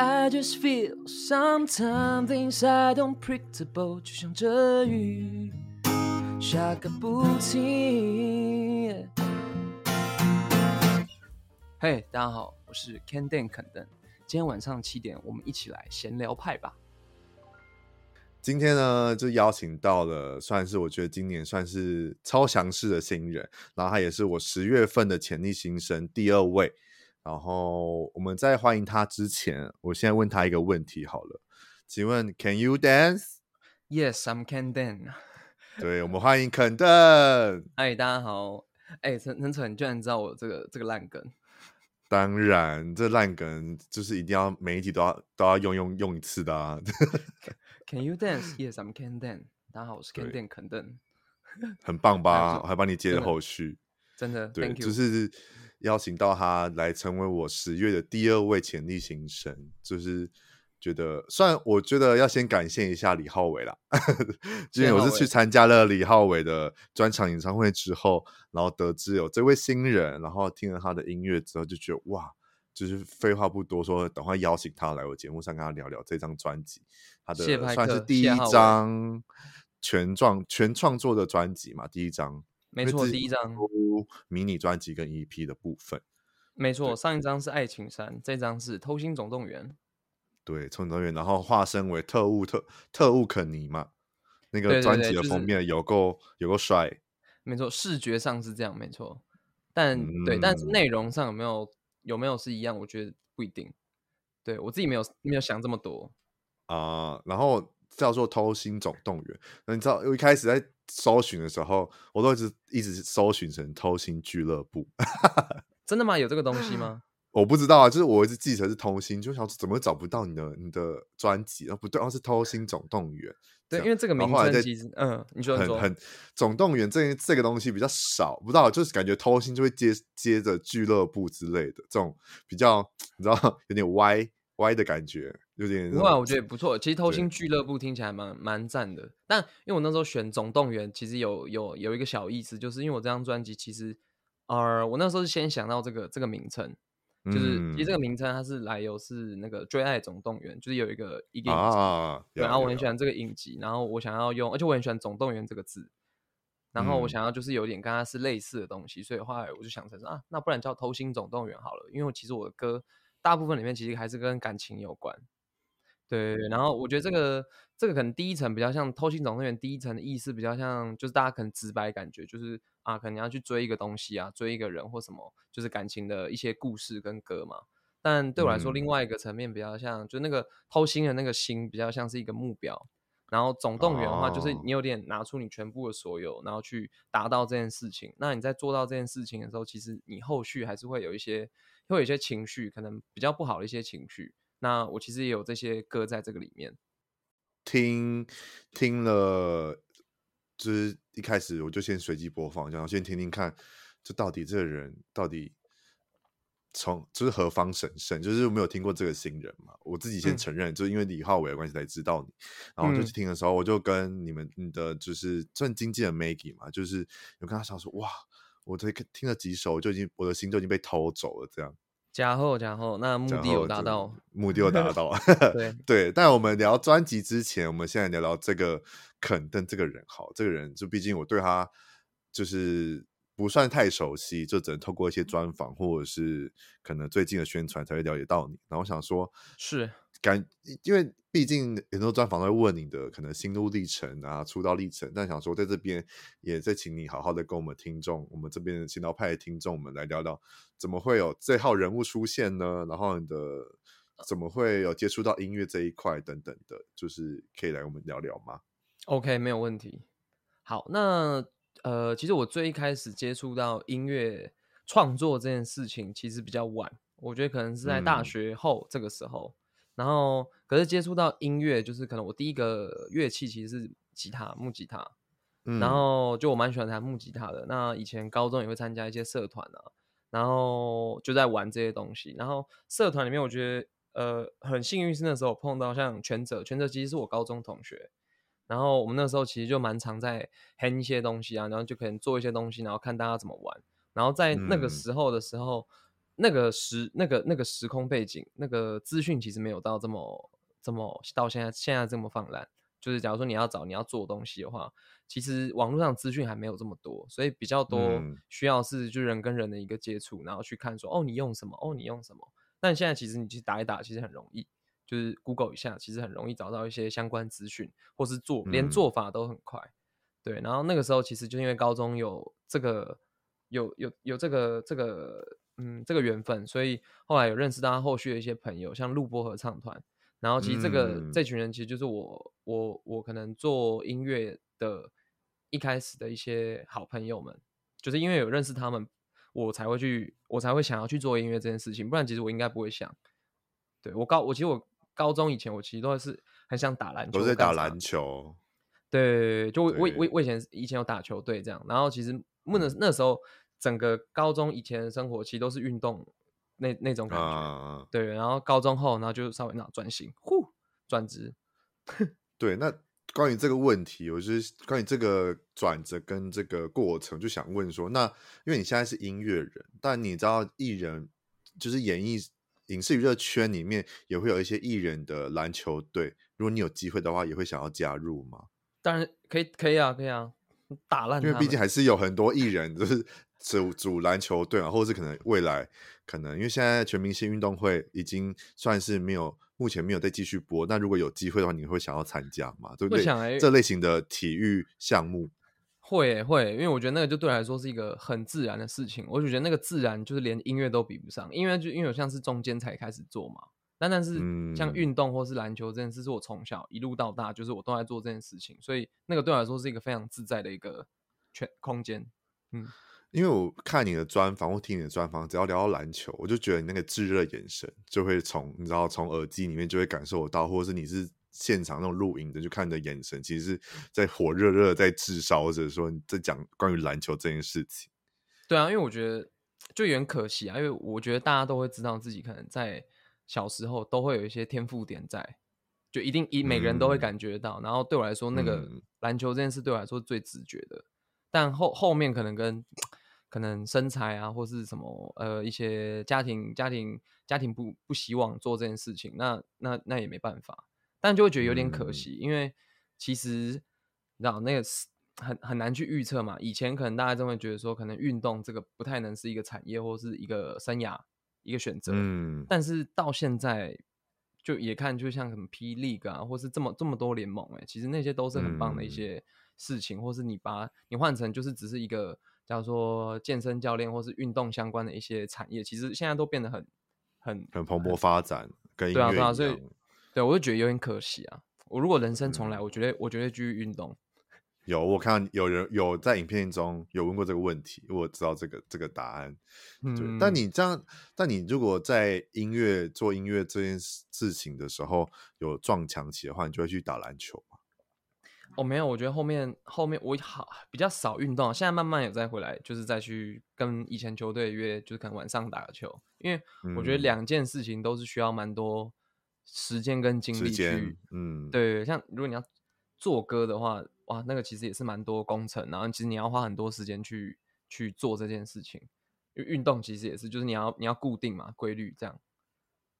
I just feel sometimes things I don't predictable，就像这雨下个不停。嘿，大家好，我是 Kenden 肯登，今天晚上七点，我们一起来闲聊派吧。今天呢，就邀请到了，算是我觉得今年算是超强势的新人，然后他也是我十月份的潜力新生第二位。然后我们在欢迎他之前，我现在问他一个问题好了，请问 Can you dance？Yes, I'm Canden。对，我们欢迎肯登。嗨，大家好。哎，陈陈晨，你居然知道我这个这个烂梗？当然，这烂梗就是一定要每一集都要都要用用用一次的啊。Can you dance？Yes, I'm Canden。大家好，我是 Kenden 肯登。很棒吧？我还帮你接了后续。真的，对，Thank you。就是。邀请到他来成为我十月的第二位潜力新生，就是觉得，虽然我觉得要先感谢一下李浩伟啦，今天我是去参加了李浩伟的专场演唱会之后，然后得知有这位新人，然后听了他的音乐之后，就觉得哇，就是废话不多说，等会邀请他来我节目上跟他聊聊这张专辑，他的算是第一张全创全创作的专辑嘛，第一张。没错，第一张迷你专辑跟 EP 的部分，没错，上一张是爱情山，这张是偷心总动员。对，偷心总动员，然后化身为特务特特务肯尼嘛，那个专辑的封面有够、就是、有够帅。没错，视觉上是这样，没错。但、嗯、对，但是内容上有没有有没有是一样？我觉得不一定。对我自己没有没有想这么多啊、呃。然后叫做偷心总动员，那你知道我一开始在。搜寻的时候，我都一直一直搜寻成偷心俱乐部。真的吗？有这个东西吗？我不知道啊，就是我一直记成是偷心，就想怎么找不到你的你的专辑啊？不对，哦，是偷心总动员。对，因为这个名称其实，嗯，你说很很总动员这这个东西比较少，不知道就是感觉偷心就会接接着俱乐部之类的这种比较，你知道 有点歪。歪的感觉有点，不过我觉得也不错。其实偷心俱乐部听起来蛮蛮赞的。但因为我那时候选总动员，其实有有有一个小意思，就是因为我这张专辑其实，呃，我那时候是先想到这个这个名称，就是、嗯、其实这个名称它是来由是那个最爱总动员，就是有一个一个影集、啊，然后我很喜欢这个影集，然后我想要用，而且我很喜欢总动员这个字，然后我想要就是有点跟它是类似的东西，所以后来我就想成啊，那不然叫偷心总动员好了，因为其实我的歌。大部分里面其实还是跟感情有关，对对。然后我觉得这个这个可能第一层比较像偷心总动员，第一层的意思比较像，就是大家可能直白感觉就是啊，可能要去追一个东西啊，追一个人或什么，就是感情的一些故事跟歌嘛。但对我来说，另外一个层面比较像，嗯、就那个偷心的那个心比较像是一个目标。然后总动员的话，就是你有点拿出你全部的所有，然后去达到这件事情。那你在做到这件事情的时候，其实你后续还是会有一些。会有一些情绪，可能比较不好的一些情绪。那我其实也有这些歌在这个里面。听听了，就是一开始我就先随机播放，然后先听听看，这到底这个人到底从就是何方神圣，就是没有听过这个新人嘛。我自己先承认，嗯、就是因为李浩伟的关系才知道你。然后就去听的时候，我就跟你们你的就是算经纪人 Maggie 嘛，就是有跟他想说哇。我这听了几首，就已经我的心就已经被偷走了，这样。假后假后，那目的有达到，目的有达到。对 对，但我们聊专辑之前，我们现在聊聊这个肯登这个人。好，这个人就毕竟我对他就是不算太熟悉，就只能透过一些专访或者是可能最近的宣传才会了解到你。然后我想说，是。感，因为毕竟很多专访都会问你的可能心路历程啊、出道历程，但想说在这边也再请你好好的跟我们听众，我们这边的闲聊派的听众们来聊聊，怎么会有这号人物出现呢？然后你的怎么会有接触到音乐这一块等等的，就是可以来我们聊聊吗？OK，没有问题。好，那呃，其实我最一开始接触到音乐创作这件事情，其实比较晚，我觉得可能是在大学后这个时候。嗯然后，可是接触到音乐，就是可能我第一个乐器其实是吉他，木吉他。嗯、然后就我蛮喜欢弹木吉他的。那以前高中也会参加一些社团啊，然后就在玩这些东西。然后社团里面，我觉得呃很幸运是那时候碰到像全哲，全哲其实是我高中同学。然后我们那时候其实就蛮常在 hang 一些东西啊，然后就可能做一些东西，然后看大家怎么玩。然后在那个时候的时候。嗯那个时那个那个时空背景，那个资讯其实没有到这么这么到现在现在这么泛滥。就是假如说你要找你要做东西的话，其实网络上资讯还没有这么多，所以比较多需要是就人跟人的一个接触，然后去看说哦你用什么哦你用什么。但现在其实你去打一打其实很容易，就是 Google 一下其实很容易找到一些相关资讯，或是做连做法都很快。对，然后那个时候其实就因为高中有这个有有有这个这个嗯这个缘分，所以后来有认识到他后续的一些朋友，像录播合唱团。然后其实这个、嗯、这群人其实就是我我我可能做音乐的一开始的一些好朋友们，就是因为有认识他们，我才会去我才会想要去做音乐这件事情，不然其实我应该不会想。对，我高我其实我高中以前我其实都是很想打篮球，都在打篮球。对，就我我我我以前以前有打球队这样，然后其实那那时候整个高中以前的生活其实都是运动。那那种感觉，啊、对，然后高中后，然后就稍微那转型，呼，转职。对，那关于这个问题，我就是关于这个转折跟这个过程，就想问说，那因为你现在是音乐人，但你知道艺人就是演艺影视娱乐圈里面也会有一些艺人的篮球队，如果你有机会的话，也会想要加入吗？当然可以，可以啊，可以啊，打烂。因为毕竟还是有很多艺人就是组组篮球队啊，或者是可能未来。可能因为现在全明星运动会已经算是没有，目前没有再继续播。那如果有机会的话，你会想要参加吗？对不对？这类型的体育项目会会，因为我觉得那个就对我来说是一个很自然的事情。我就觉得那个自然就是连音乐都比不上，因为就因为我像是中间才开始做嘛。但但是像运动或是篮球这件事，是我从小一路到大就是我都在做这件事情，所以那个对我来说是一个非常自在的一个全空间。嗯。因为我看你的专访或听你的专访，只要聊到篮球，我就觉得你那个炙热眼神就会从你知道从耳机里面就会感受得到，或者是你是现场那种录影的，就看你的眼神，其实是在火热热在炙烧着，说你在讲关于篮球这件事情。对啊，因为我觉得就有点可惜啊，因为我觉得大家都会知道自己可能在小时候都会有一些天赋点在，就一定一每个人都会感觉到。嗯、然后对我来说，那个篮球这件事对我来说是最直觉的，但后后面可能跟可能身材啊，或是什么呃一些家庭家庭家庭不不希望做这件事情，那那那也没办法，但就会觉得有点可惜，嗯、因为其实你知道那个是很很难去预测嘛。以前可能大家都会觉得说，可能运动这个不太能是一个产业或是一个生涯一个选择，嗯，但是到现在就也看，就像什么 P League 啊，或是这么这么多联盟、欸，哎，其实那些都是很棒的一些事情，嗯、或是你把你换成就是只是一个。假如说健身教练或是运动相关的一些产业，其实现在都变得很很很蓬勃发展，跟对啊对啊，所以对我就觉得有点可惜啊。我如果人生重来，我觉得我绝对继续运动。有我看有人有在影片中有问过这个问题，我知道这个这个答案。对，嗯，但你这样，但你如果在音乐做音乐这件事情的时候有撞墙期的话，你就会去打篮球。我、哦、没有，我觉得后面后面我好比较少运动，现在慢慢有再回来，就是再去跟以前球队约，就是可能晚上打个球，因为我觉得两件事情都是需要蛮多时间跟精力去，嗯，对，像如果你要做歌的话，哇，那个其实也是蛮多工程，然后其实你要花很多时间去去做这件事情，因为运动其实也是，就是你要你要固定嘛，规律这样，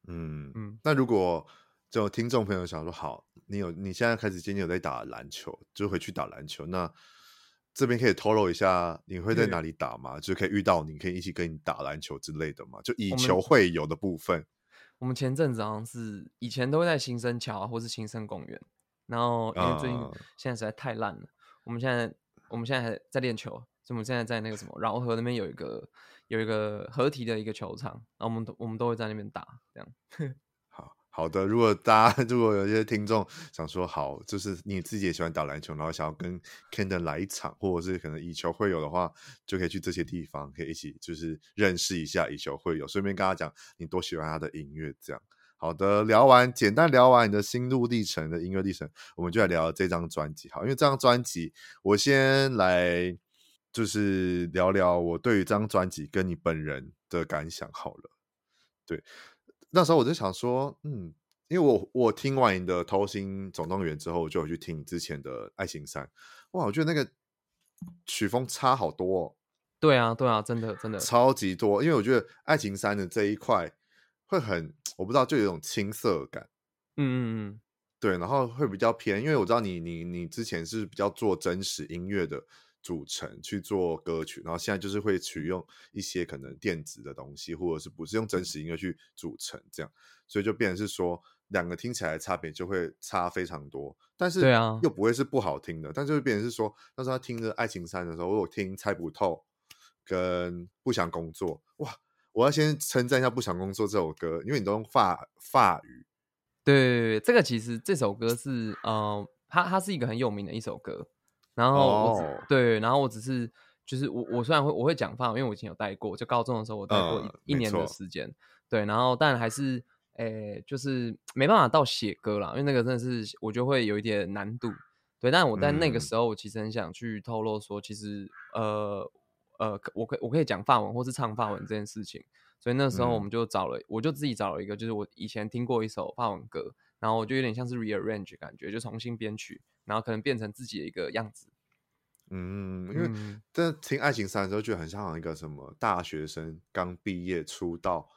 嗯嗯，那如果。就听众朋友想说，好，你有你现在开始今天有在打篮球，就回去打篮球。那这边可以透露一下，你会在哪里打吗？就可以遇到你，可以一起跟你打篮球之类的吗？就以球会友的部分。我们前阵子好像是以前都会在新生桥或是新生公园，然后因为最近现在实在太烂了，我们现在我们现在还在练球，所以我们现在在那个什么饶河那边有一个有一个合体的一个球场，然后我们都我们都会在那边打这样。好的，如果大家 如果有一些听众想说好，就是你自己也喜欢打篮球，然后想要跟 Kenden 来一场，或者是可能以球会友的话，就可以去这些地方，可以一起就是认识一下以球会友，顺便跟他讲你多喜欢他的音乐。这样好的，聊完简单聊完你的心路历程的音乐历程，我们就来聊这张专辑。好，因为这张专辑，我先来就是聊聊我对于这张专辑跟你本人的感想好了，对。那时候我就想说，嗯，因为我我听完你的《偷心总动员》之后，我就有去听你之前的《爱情三》，哇，我觉得那个曲风差好多哦。对啊，对啊，真的真的超级多。因为我觉得《爱情三》的这一块会很，我不知道，就有一种青涩感。嗯嗯嗯，对，然后会比较偏，因为我知道你你你之前是比较做真实音乐的组成去做歌曲，然后现在就是会取用一些可能电子的东西，或者是不是用真实音乐去组成这样，所以就变成是说两个听起来的差别就会差非常多，但是对啊，又不会是不好听的，但就是变成是说那时候他听着《爱情三》的时候，我有听猜不透跟不想工作，哇，我要先称赞一下不想工作这首歌，因为你都用法法语。对，这个其实这首歌是，嗯、呃，它它是一个很有名的一首歌。然后我、oh. 对，然后我只是就是我我虽然会我会讲法文，因为我以前有带过，就高中的时候我带过一、uh, 一年的时间。对，然后但还是诶，就是没办法到写歌啦，因为那个真的是我就会有一点难度。对，但我在那个时候，我其实很想去透露说，其实呃呃，我可我可以讲法文或是唱法文这件事情。所以那时候我们就找了，嗯、我就自己找了一个，就是我以前听过一首法文歌，然后我就有点像是 rearrange 感觉，就重新编曲，然后可能变成自己的一个样子。嗯，因为在听《爱情三》的时候，觉得很像一个什么大学生刚毕业出道，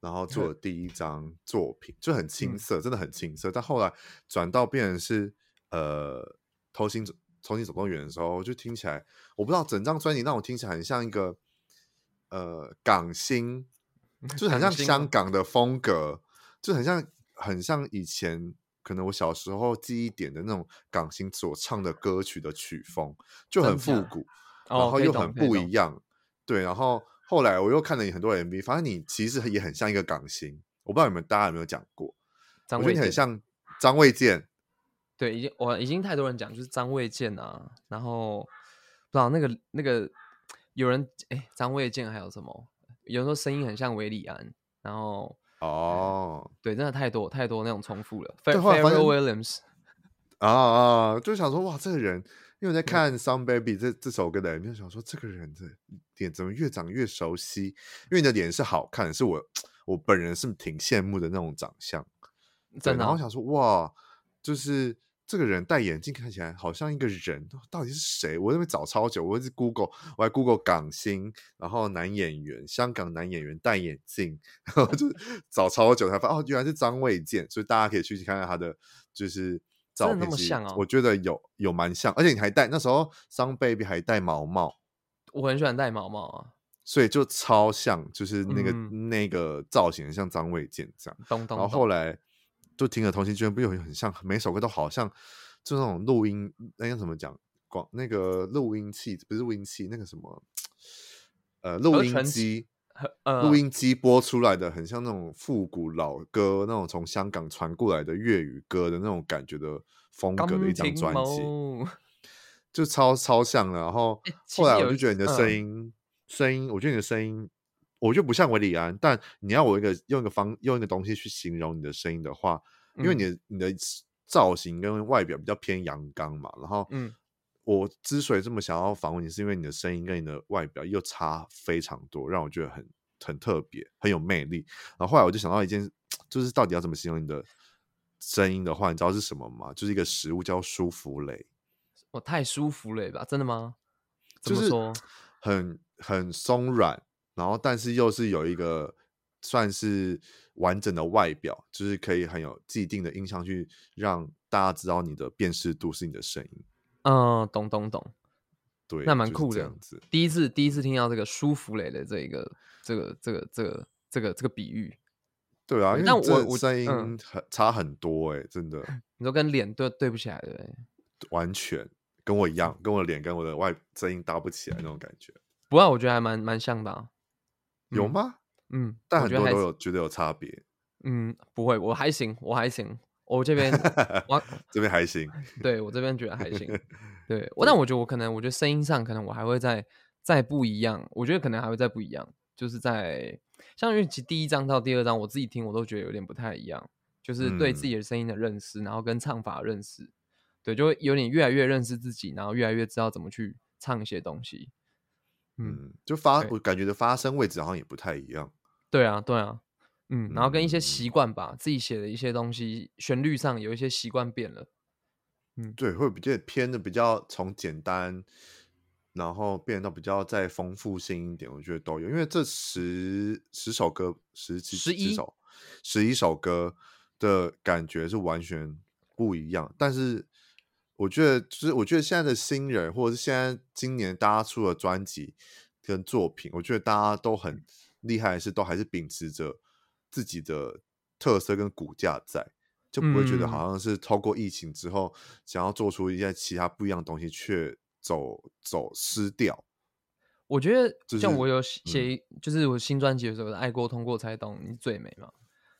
然后做的第一张作品，就很青涩，真的很青涩。但后来转到变成是呃偷心偷心总动员的时候，就听起来，我不知道整张专辑让我听起来很像一个呃港星。就很像香港的风格，就很像很像以前可能我小时候记忆点的那种港星所唱的歌曲的曲风，就很复古，然后又很不一样。对，然后后来我又看了你很多 MV，发现你其实也很像一个港星。我不知道你们大家有没有讲过，我觉得你很像张卫健。对，已经我已经太多人讲，就是张卫健啊。然后不知道那个那个有人哎，张卫健还有什么？有时候声音很像韦礼安，然后哦、嗯，对，真的太多太多那种重复了。Pharrell Williams 啊啊，就想说哇，这个人，因为我在看《Some Baby》这这首歌的，就想说这个人的脸怎么越长越熟悉？因为你的脸是好看，是我我本人是挺羡慕的那种长相，真的。然后想说哇，就是。这个人戴眼镜看起来好像一个人，到底是谁？我在那边找超久，我一直 Google，我还 Google 港星，然后男演员，香港男演员戴眼镜，然后就找超久才发现哦，原来是张卫健，所以大家可以去看看他的就是照片，那么像哦，我觉得有有蛮像，而且你还戴那时候 Some Baby 还戴毛帽，我很喜欢戴毛帽啊，所以就超像，就是那个、嗯、那个造型像张卫健这样，咚咚咚然后后来。就听了同心居然不有很像，每首歌都好像就那种录音，那个怎么讲？广那个录音器不是录音器，那个什么呃录音机，呃录音机播出来的很像那种复古老歌，那种从香港传过来的粤语歌的那种感觉的风格的一张专辑，就超超像的。然后后来我就觉得你的声音声、嗯、音，我觉得你的声音。我就不像韦礼安，但你要我一个用一个方用一个东西去形容你的声音的话，因为你的、嗯、你的造型跟外表比较偏阳刚嘛，然后，嗯，我之所以这么想要访问你，是因为你的声音跟你的外表又差非常多，让我觉得很很特别，很有魅力。然后后来我就想到一件，就是到底要怎么形容你的声音的话，你知道是什么吗？就是一个食物叫舒芙蕾。我太舒服蕾吧？真的吗？就是很很松软。然后，但是又是有一个算是完整的外表，就是可以很有既定的印象，去让大家知道你的辨识度是你的声音。嗯，懂懂懂。对，那蛮酷的。就是、这样子，第一次第一次听到这个舒芙蕾的这一个这个这个这个这个这个比喻。对啊，因为我我声音很差很多哎、欸，真的。你说跟脸对对不起来对？完全跟我一样，跟我的脸跟我的外声音搭不起来那种感觉。不过我觉得还蛮蛮像的、啊。有吗？嗯，但很多人都有觉得有差别。嗯，不会，我还行，我还行，我这边 我这边还行。对，我这边觉得还行。对，我但我觉得我可能，我觉得声音上可能我还会再再不一样。我觉得可能还会再不一样，就是在像因为其第一章到第二章，我自己听我都觉得有点不太一样，就是对自己的声音的认识，嗯、然后跟唱法认识，对，就会有点越来越认识自己，然后越来越知道怎么去唱一些东西。嗯，就发我感觉的发声位置好像也不太一样。对啊，对啊，嗯，然后跟一些习惯吧，嗯、自己写的一些东西，旋律上有一些习惯变了。嗯，对，会比较偏的比较从简单然后变到比较再丰富性一点，我觉得都有。因为这十十首歌，十几十一首，十一首歌的感觉是完全不一样。但是我觉得，就是我觉得现在的新人，或者是现在今年大家出的专辑跟作品，我觉得大家都很厉害，是都还是秉持着自己的特色跟骨架在。就不会觉得好像是透过疫情之后，想要做出一些其他不一样的东西，却走走失掉。我觉得像我有写，就是我新专辑的时候，爱过通过才懂你最美嘛。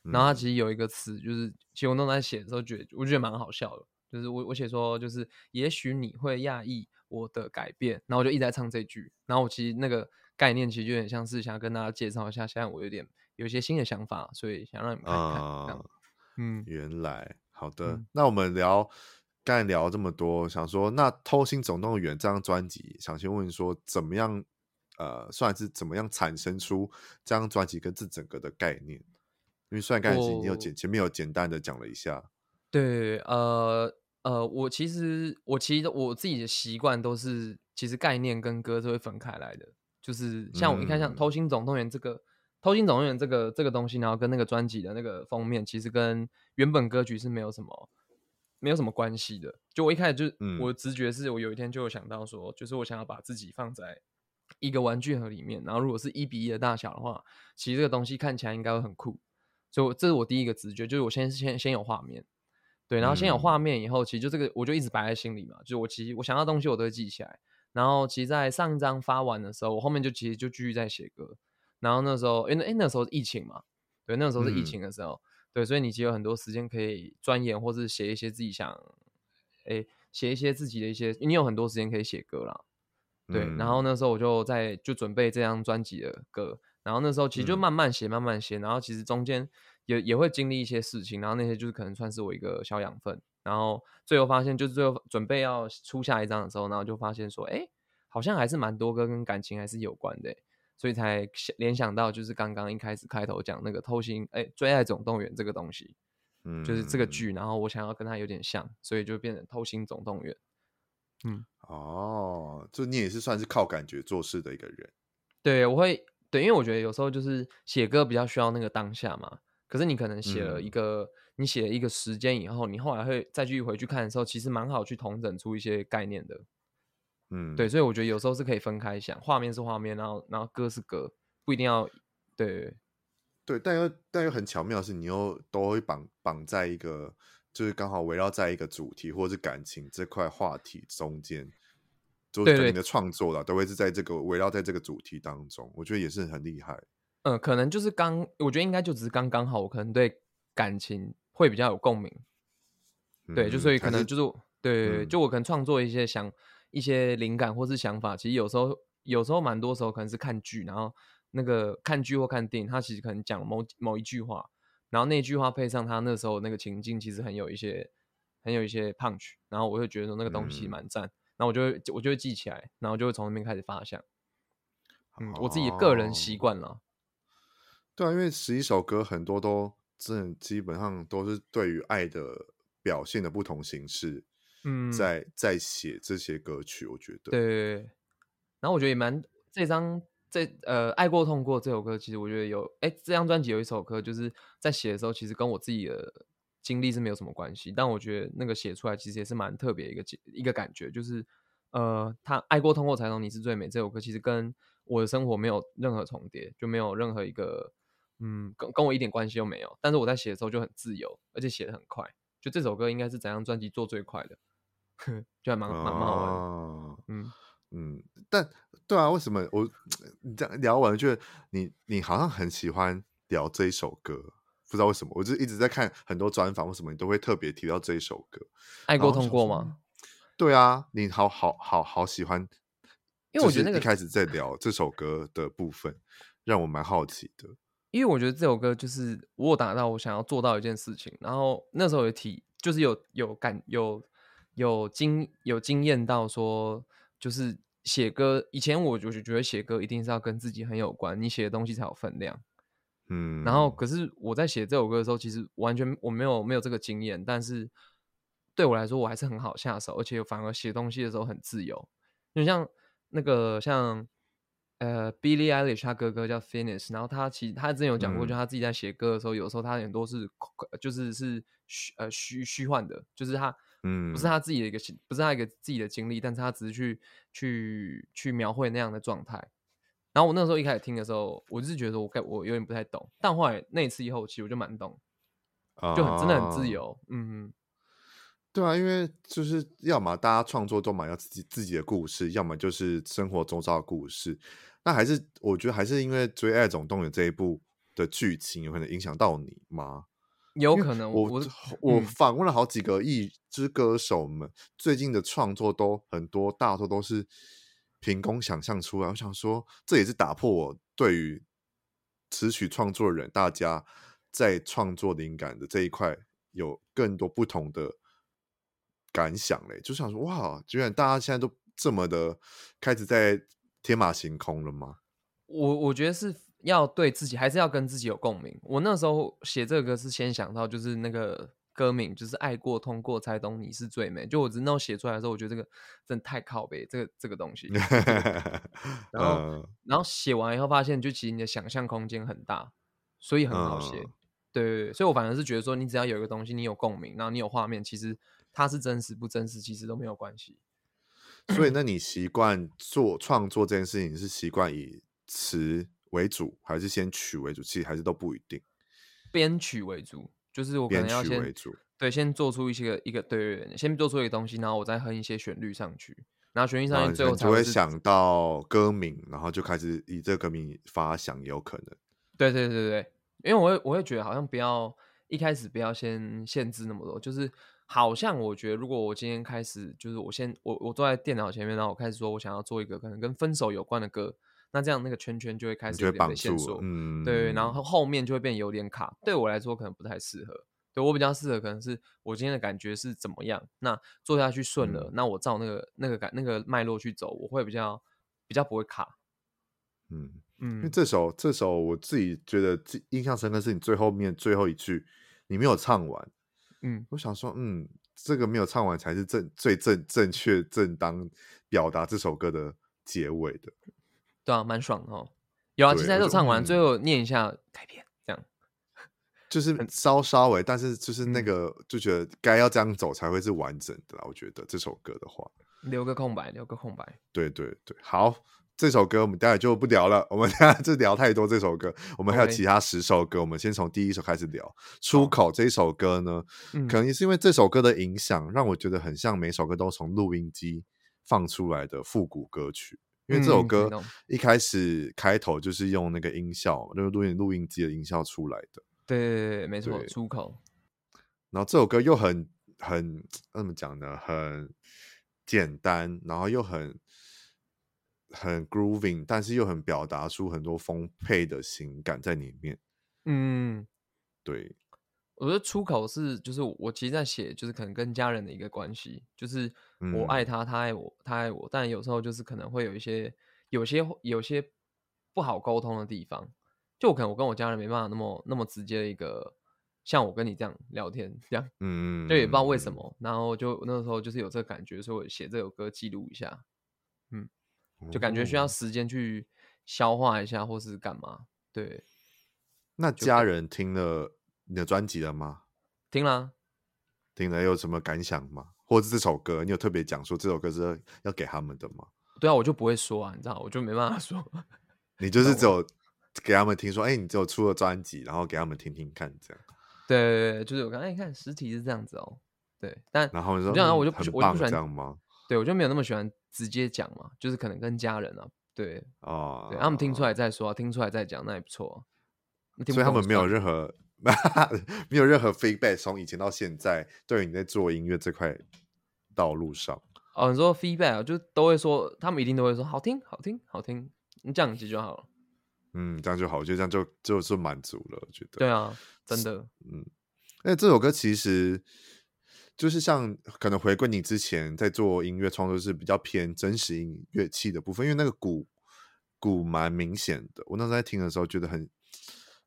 然后他其实有一个词，就是其实我那时候在写的时候，觉得我觉得蛮好笑的。就是我我写说，就是也许你会讶异我的改变，然后我就一直在唱这句。然后我其实那个概念其实就有点像是想要跟大家介绍一下，现在我有点有一些新的想法，所以想让你们看看。Uh 嗯，原来好的，嗯、那我们聊刚才聊这么多，想说那《偷心总动员》这张专辑，想先问说怎么样？呃，算是怎么样产生出这张专辑跟这整个的概念？因为虽然刚才你有简前面有简单的讲了一下，对，呃呃，我其实我其实我自己的习惯都是，其实概念跟歌是会分开来的，就是像我一看像《偷心总动员》这个。嗯偷心总动员这个这个东西，然后跟那个专辑的那个封面，其实跟原本歌曲是没有什么没有什么关系的。就我一开始就，嗯、我的直觉是我有一天就有想到说，就是我想要把自己放在一个玩具盒里面，然后如果是一比一的大小的话，其实这个东西看起来应该会很酷。所以这是我第一个直觉，就是我先先先有画面，对，然后先有画面以后，其实就这个我就一直摆在心里嘛。就是我其实我想要东西我都会记起来，然后其实在上一张发完的时候，我后面就其实就继续在写歌。然后那时候，因为那时候是疫情嘛，对，那时候是疫情的时候，嗯、对，所以你其实有很多时间可以钻研，或是写一些自己想，诶，写一些自己的一些，你有很多时间可以写歌啦，对。嗯、然后那时候我就在就准备这张专辑的歌，然后那时候其实就慢慢写，慢慢写，然后其实中间也也会经历一些事情，然后那些就是可能算是我一个小养分，然后最后发现就是最后准备要出下一张的时候，然后就发现说，哎，好像还是蛮多歌跟感情还是有关的。所以才联想到，就是刚刚一开始开头讲那个偷心，哎，最爱总动员这个东西，嗯，就是这个剧，然后我想要跟他有点像，所以就变成偷心总动员。嗯，哦，就你也是算是靠感觉做事的一个人。对，我会对，因为我觉得有时候就是写歌比较需要那个当下嘛。可是你可能写了一个，嗯、你写了一个时间以后，你后来会再继续回去看的时候，其实蛮好去统整出一些概念的。嗯，对，所以我觉得有时候是可以分开想，画面是画面，然后然后歌是歌，不一定要对对，但又但又很巧妙的是，你又都会绑绑在一个，就是刚好围绕在一个主题或者是感情这块话题中间，就是你的创作啦，都会是在这个围绕在这个主题当中，我觉得也是很厉害。嗯，可能就是刚，我觉得应该就只是刚刚好，我可能对感情会比较有共鸣，嗯、对，就所以可能就是，是对，嗯、就我可能创作一些想。一些灵感或是想法，其实有时候有时候蛮多时候可能是看剧，然后那个看剧或看电影，他其实可能讲某某一句话，然后那句话配上他那时候那个情境，其实很有一些很有一些 punch，然后我就觉得说那个东西蛮赞，然后我就会我就会记起来，然后就会从那边开始发想。嗯，我自己个人习惯了。对啊，因为十一首歌很多都真的基本上都是对于爱的表现的不同形式。嗯，在在写这些歌曲，我觉得对。然后我觉得也蛮这张这呃爱过痛过这首歌，其实我觉得有哎，这张专辑有一首歌，就是在写的时候，其实跟我自己的经历是没有什么关系，但我觉得那个写出来其实也是蛮特别一个一个感觉，就是呃，他爱过痛过才懂你是最美这首歌，其实跟我的生活没有任何重叠，就没有任何一个嗯跟跟我一点关系都没有。但是我在写的时候就很自由，而且写的很快，就这首歌应该是怎样专辑做最快的。就还蛮蛮蛮好玩的，哦、嗯嗯，但对啊，为什么我你这样聊完，觉得你你好像很喜欢聊这一首歌，不知道为什么，我就一直在看很多专访，为什么你都会特别提到这一首歌？爱过通过吗？对啊，你好好好好喜欢，因为我觉得那个一开始在聊这首歌的部分，让我蛮好奇的，因为我觉得这首歌就是我有达到我想要做到一件事情，然后那时候有体，就是有有感有。有经有经验到说，就是写歌以前我就是觉得写歌一定是要跟自己很有关，你写的东西才有分量。嗯，然后可是我在写这首歌的时候，其实完全我没有没有这个经验，但是对我来说我还是很好下手，而且反而写东西的时候很自由。就像那个像呃 Billie Eilish 他哥哥叫 Finneas，然后他其实他之前有讲过，就他自己在写歌的时候，嗯、有时候他很多是就是是虚呃虚虚幻的，就是他嗯不是他自己的一个不是他一个自己的经历，但是他只是去去去描绘那样的状态。然后我那时候一开始听的时候，我就是觉得我该我有点不太懂，但后来那一次以后，其实我就蛮懂，就很真的很自由，嗯，对啊，因为就是要么大家创作都蛮要自己自己的故事，要么就是生活周遭的故事。那还是我觉得还是因为《追爱总动员》这一部的剧情有可能影响到你吗？有可能，我我我访问了好几个艺之歌手们，最近的创作都很多，大多都是。凭空想象出来，我想说，这也是打破我对于词曲创作人大家在创作灵感的这一块有更多不同的感想嘞。就想说，哇，居然大家现在都这么的开始在天马行空了吗？我我觉得是要对自己，还是要跟自己有共鸣。我那时候写这个歌是先想到就是那个。歌名就是爱过、通过，才懂你是最美。就我真的写出来的时候，我觉得这个真的太靠背，这个这个东西。然后，呃、然后写完以后发现，就其实你的想象空间很大，所以很好写。呃、对对对，所以我反而是觉得说，你只要有一个东西，你有共鸣，然后你有画面，其实它是真实不真实，其实都没有关系。所以，那你习惯做创作这件事情，是习惯以词为主，还是先曲为主？其实还是都不一定，编曲为主。就是我可能要先对，先做出一些一个对对对，先做出一个东西，然后我再哼一些旋律上去，然后旋律上去最后才会，会想到歌名，然后就开始以这个歌名发想，也有可能。对对对对，因为我会我会觉得好像不要一开始不要先限制那么多，就是好像我觉得如果我今天开始，就是我先我我坐在电脑前面，然后我开始说我想要做一个可能跟分手有关的歌。那这样那个圈圈就会开始有点被限缩，嗯，对，然后后面就会变有点卡。对我来说可能不太适合，对我比较适合可能是我今天的感觉是怎么样，那做下去顺了，嗯、那我照那个那个感那个脉络去走，我会比较比较不会卡。嗯嗯，因为这首这首我自己觉得印象深刻是你最后面最后一句你没有唱完，嗯，我想说嗯，这个没有唱完才是正最正正确正当表达这首歌的结尾的。对啊，蛮爽的哦。有啊，其实还是唱完，最后念一下改编，这样 就是稍稍微，但是就是那个就觉得该要这样走才会是完整的啦。我觉得这首歌的话，留个空白，留个空白。对对对，好，这首歌我们待会就不聊了，我们等 下就聊太多这首歌。我们还有其他十首歌，我们先从第一首开始聊。出口这一首歌呢，可能也是因为这首歌的影响，让我觉得很像每首歌都从录音机放出来的复古歌曲。因为这首歌一开始开头就是用那个音效，那个录音录音机的音效出来的。对对对，没错，出口。然后这首歌又很很怎么讲呢？很简单，然后又很很 grooving，但是又很表达出很多丰沛的情感在里面。嗯，对。我觉得出口是，就是我其实在写，就是可能跟家人的一个关系，就是我爱他，他爱我，他爱我，但有时候就是可能会有一些，有些有些不好沟通的地方，就我可能我跟我家人没办法那么那么直接的一个，像我跟你这样聊天这样，嗯，就也不知道为什么，然后就那时候就是有这个感觉，所以我写这首歌记录一下，嗯，就感觉需要时间去消化一下，或是干嘛，对。那家人听了。你的专辑了吗？听了、啊，听了有什么感想吗？或者这首歌，你有特别讲说这首歌是要给他们的吗？对啊，我就不会说啊，你知道，我就没办法说。你就是只有给他们听说，哎、欸，你只有出了专辑，然后给他们听听看，这样。对对对，就是我刚才看实体是这样子哦。对，但然后你说这样，我就不，很我就不喜欢这样吗？对，我就没有那么喜欢直接讲嘛，就是可能跟家人啊，对哦，对他们听出来再说，听出来再讲，那也不错。所以他们没有任何。没有任何 feedback，从以前到现在，对于你在做音乐这块道路上，哦，你说 feedback 就都会说，他们一定都会说好听，好听，好听，你这样子就好了。嗯，这样就好，我觉得这样就就是满足了，我觉得。对啊，真的，嗯，那这首歌其实就是像可能回归你之前在做音乐创作是比较偏真实音乐器的部分，因为那个鼓鼓蛮明显的，我那时候在听的时候觉得很。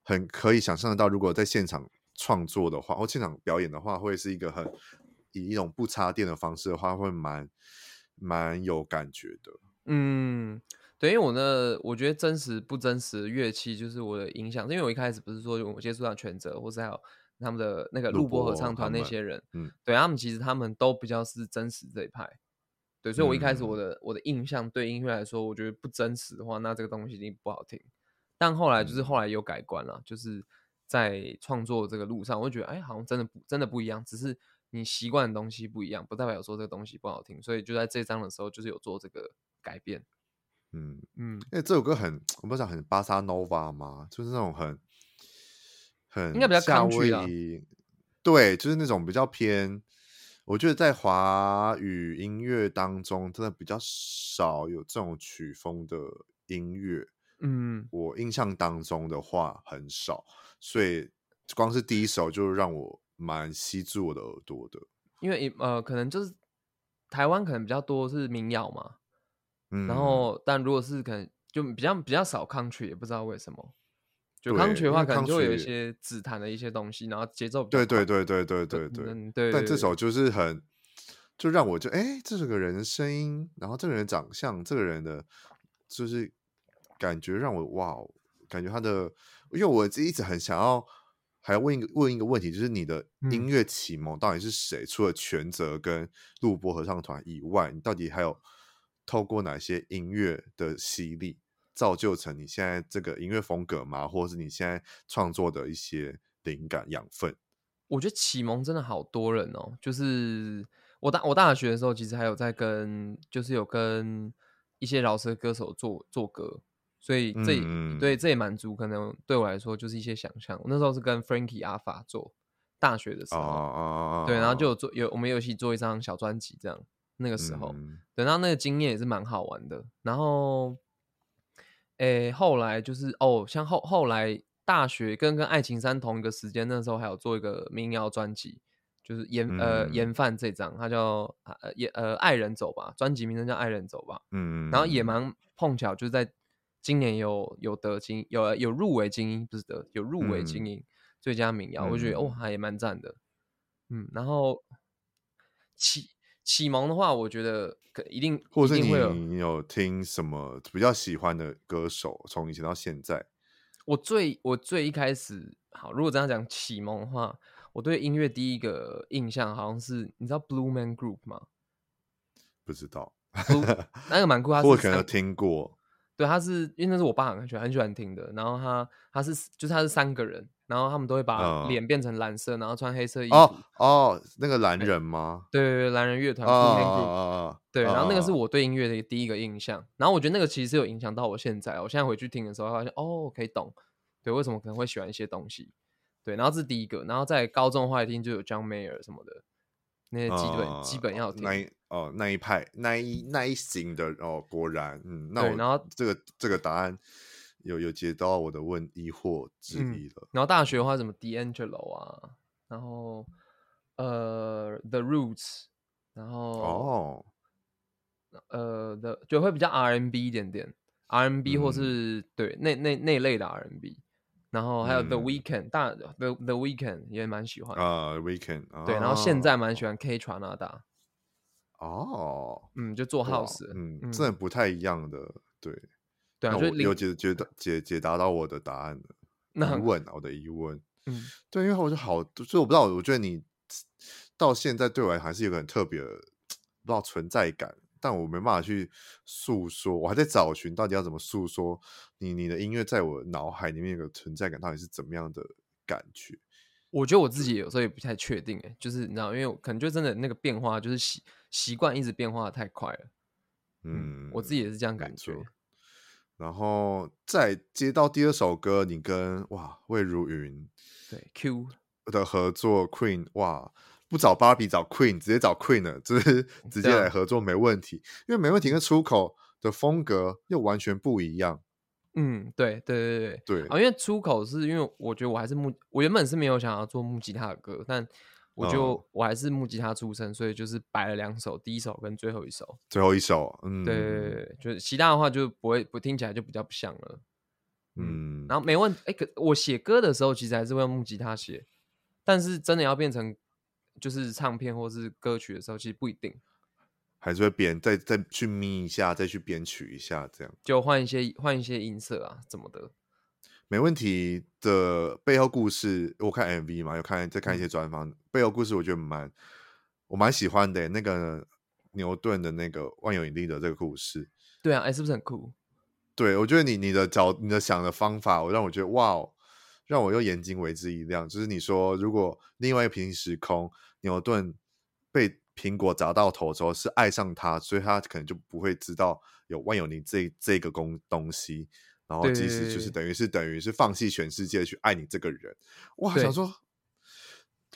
很可以想象得到，如果在现场创作的话，或现场表演的话，会是一个很以一种不插电的方式的话，会蛮蛮有感觉的。嗯，对，因为我呢，我觉得真实不真实的乐器就是我的影响，因为我一开始不是说我接触到全责，或是还有他们的那个录播合唱团那些人，嗯，对他们其实他们都比较是真实这一派，对，所以我一开始我的、嗯、我的印象对音乐来说，我觉得不真实的话，那这个东西一定不好听。但后来就是后来有改观了，嗯、就是在创作这个路上，我就觉得哎，好像真的不真的不一样，只是你习惯的东西不一样，不代表说这个东西不好听。所以就在这张的时候，就是有做这个。改变，嗯嗯，因为这首歌很，我不知道很巴萨诺瓦吗？就是那种很很应该比较夏威夷，对，就是那种比较偏。我觉得在华语音乐当中，真的比较少有这种曲风的音乐。嗯，我印象当中的话很少，所以光是第一首就让我蛮吸住我的耳朵的。因为呃，可能就是台湾可能比较多是民谣嘛。嗯然后，嗯、但如果是可能就比较比较少 country，也不知道为什么。就 country 的话，可能就会有一些指弹的一些东西，然后节奏。对对对对对对对、嗯、对。但这首就是很，就让我就哎，这是个人的声音，然后这个人的长相，这个人的，就是感觉让我哇，感觉他的，因为我一直很想要，还要问一个问一个问题，就是你的音乐启蒙到底是谁？嗯、除了全泽跟录播合唱团以外，你到底还有？透过哪些音乐的洗礼，造就成你现在这个音乐风格吗？或者是你现在创作的一些灵感养分？我觉得启蒙真的好多人哦。就是我大我大学的时候，其实还有在跟，就是有跟一些饶舌歌手做做歌，所以这也、嗯、对这也满足可能对我来说就是一些想象。我那时候是跟 Frankie 阿法做大学的时候，哦、对，然后就有做有我们有一起做一张小专辑这样。那个时候，嗯、等到那个经验也是蛮好玩的。然后，诶、欸，后来就是哦，像后后来大学跟跟爱情山同一个时间，那时候还有做一个民谣专辑，就是严、嗯、呃严范这张，他叫呃盐呃爱人走吧，专辑名称叫爱人走吧。嗯，然后也蛮碰巧，就是在今年有有得金有有入围金英，不是得有入围金英、嗯、最佳民谣，我觉得哦还蛮赞的。嗯，然后七。启蒙的话，我觉得可一定，或者是你有你有听什么比较喜欢的歌手，从以前到现在。我最我最一开始，好，如果这样讲启蒙的话，我对音乐第一个印象好像是，你知道 Blue Man Group 吗？不知道，那个蛮酷，他我可能听过。对，他是因为那是我爸很喜欢很喜欢听的，然后他他是就是他是三个人。然后他们都会把脸变成蓝色，然后穿黑色衣服。哦哦，那个蓝人吗？对对对，蓝人乐团。哦对，然后那个是我对音乐的第一个印象。然后我觉得那个其实有影响到我现在。我现在回去听的时候，发现哦，可以懂，对，为什么可能会喜欢一些东西。对，然后这是第一个。然后在高中的话，一听就有 John Mayer 什么的，那些基本基本要听。那一哦那一派那一那一型的哦，果然嗯，那我然后这个这个答案。有有解到我的问疑惑之一了、嗯。然后大学的话，什么 D'Angelo 啊，然后呃 The Roots，然后哦，呃的就会比较 R&B 一点点，R&B 或是、嗯、对那那那类的 R&B，然后还有 The Weekend，、嗯、大 The The Weekend 也蛮喜欢啊、uh,，Weekend、uh, 对，然后现在蛮喜欢 Kaytranada 哦，嗯，就做 House，嗯，真的不太一样的，对。对啊，我有解解答解解答到我的答案了。疑问啊，我的疑问。嗯，对，因为我就好，所以我不知道，我觉得你到现在对我来还是有个很特别的，不知道存在感，但我没办法去诉说，我还在找寻到底要怎么诉说你你的音乐在我脑海里面有个存在感，到底是怎么样的感觉？我觉得我自己有时候也不太确定，哎，就是你知道，因为可能就真的那个变化，就是习习惯一直变化的太快了。嗯，我自己也是这样感觉。然后再接到第二首歌，你跟哇魏如云对 Q 的合作，Queen 哇不找芭比找 Queen，直接找 Queen 了，就是 直接来合作没问题，因为没问题跟出口的风格又完全不一样。嗯，对对对对对啊，因为出口是因为我觉得我还是木，我原本是没有想要做木吉他的歌，但。我就、嗯、我还是木吉他出身，所以就是摆了两首，第一首跟最后一首。最后一首，嗯，对对对，就是其他的话就不会不听起来就比较不像了。嗯，然后没问题，哎，可我写歌的时候其实还是会用木吉他写，但是真的要变成就是唱片或是歌曲的时候，其实不一定。还是会编，再再去眯一下，再去编曲一下，这样就换一些换一些音色啊，怎么的？没问题的背后故事，我看 MV 嘛，有看再看一些专访，嗯、背后故事我觉得蛮我蛮喜欢的。那个牛顿的那个万有引力的这个故事，对啊，哎，是不是很酷？对，我觉得你你的角你的想的方法，我让我觉得哇哦，让我又眼睛为之一亮。就是你说，如果另外一个平行时空，牛顿被苹果砸到头之后是爱上他，所以他可能就不会知道有万有引力这这个东东西。然后其实就是等于是等于是放弃全世界去爱你这个人，哇！想说，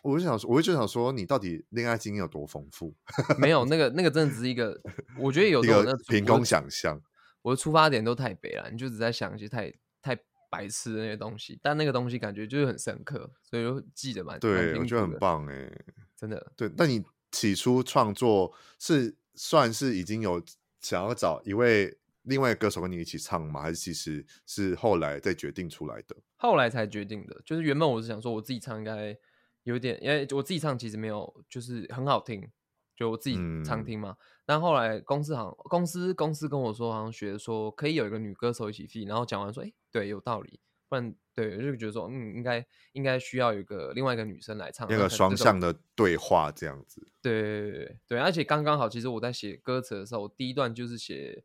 我就想说，我就想说，你到底恋爱经验有多丰富？没有，那个那个真的只是一个，我觉得 有的那凭空想象，我的出发点都太北了，你就只在想一些太太白痴的那些东西，但那个东西感觉就是很深刻，所以就记得蛮对，我觉得很棒哎，真的对。那你起初创作是算是已经有想要找一位？另外一个歌手跟你一起唱吗？还是其实是后来再决定出来的？后来才决定的。就是原本我是想说我自己唱应该有点，因为我自己唱其实没有，就是很好听，就我自己常听嘛。嗯、但后来公司好像公司公司跟我说，好像学说可以有一个女歌手一起 feat，然后讲完说，哎、欸，对，有道理。不然对，就觉得说，嗯，应该应该需要有一个另外一个女生来唱，那个双向的对话这样子。对对对对，而且刚刚好，其实我在写歌词的时候，我第一段就是写。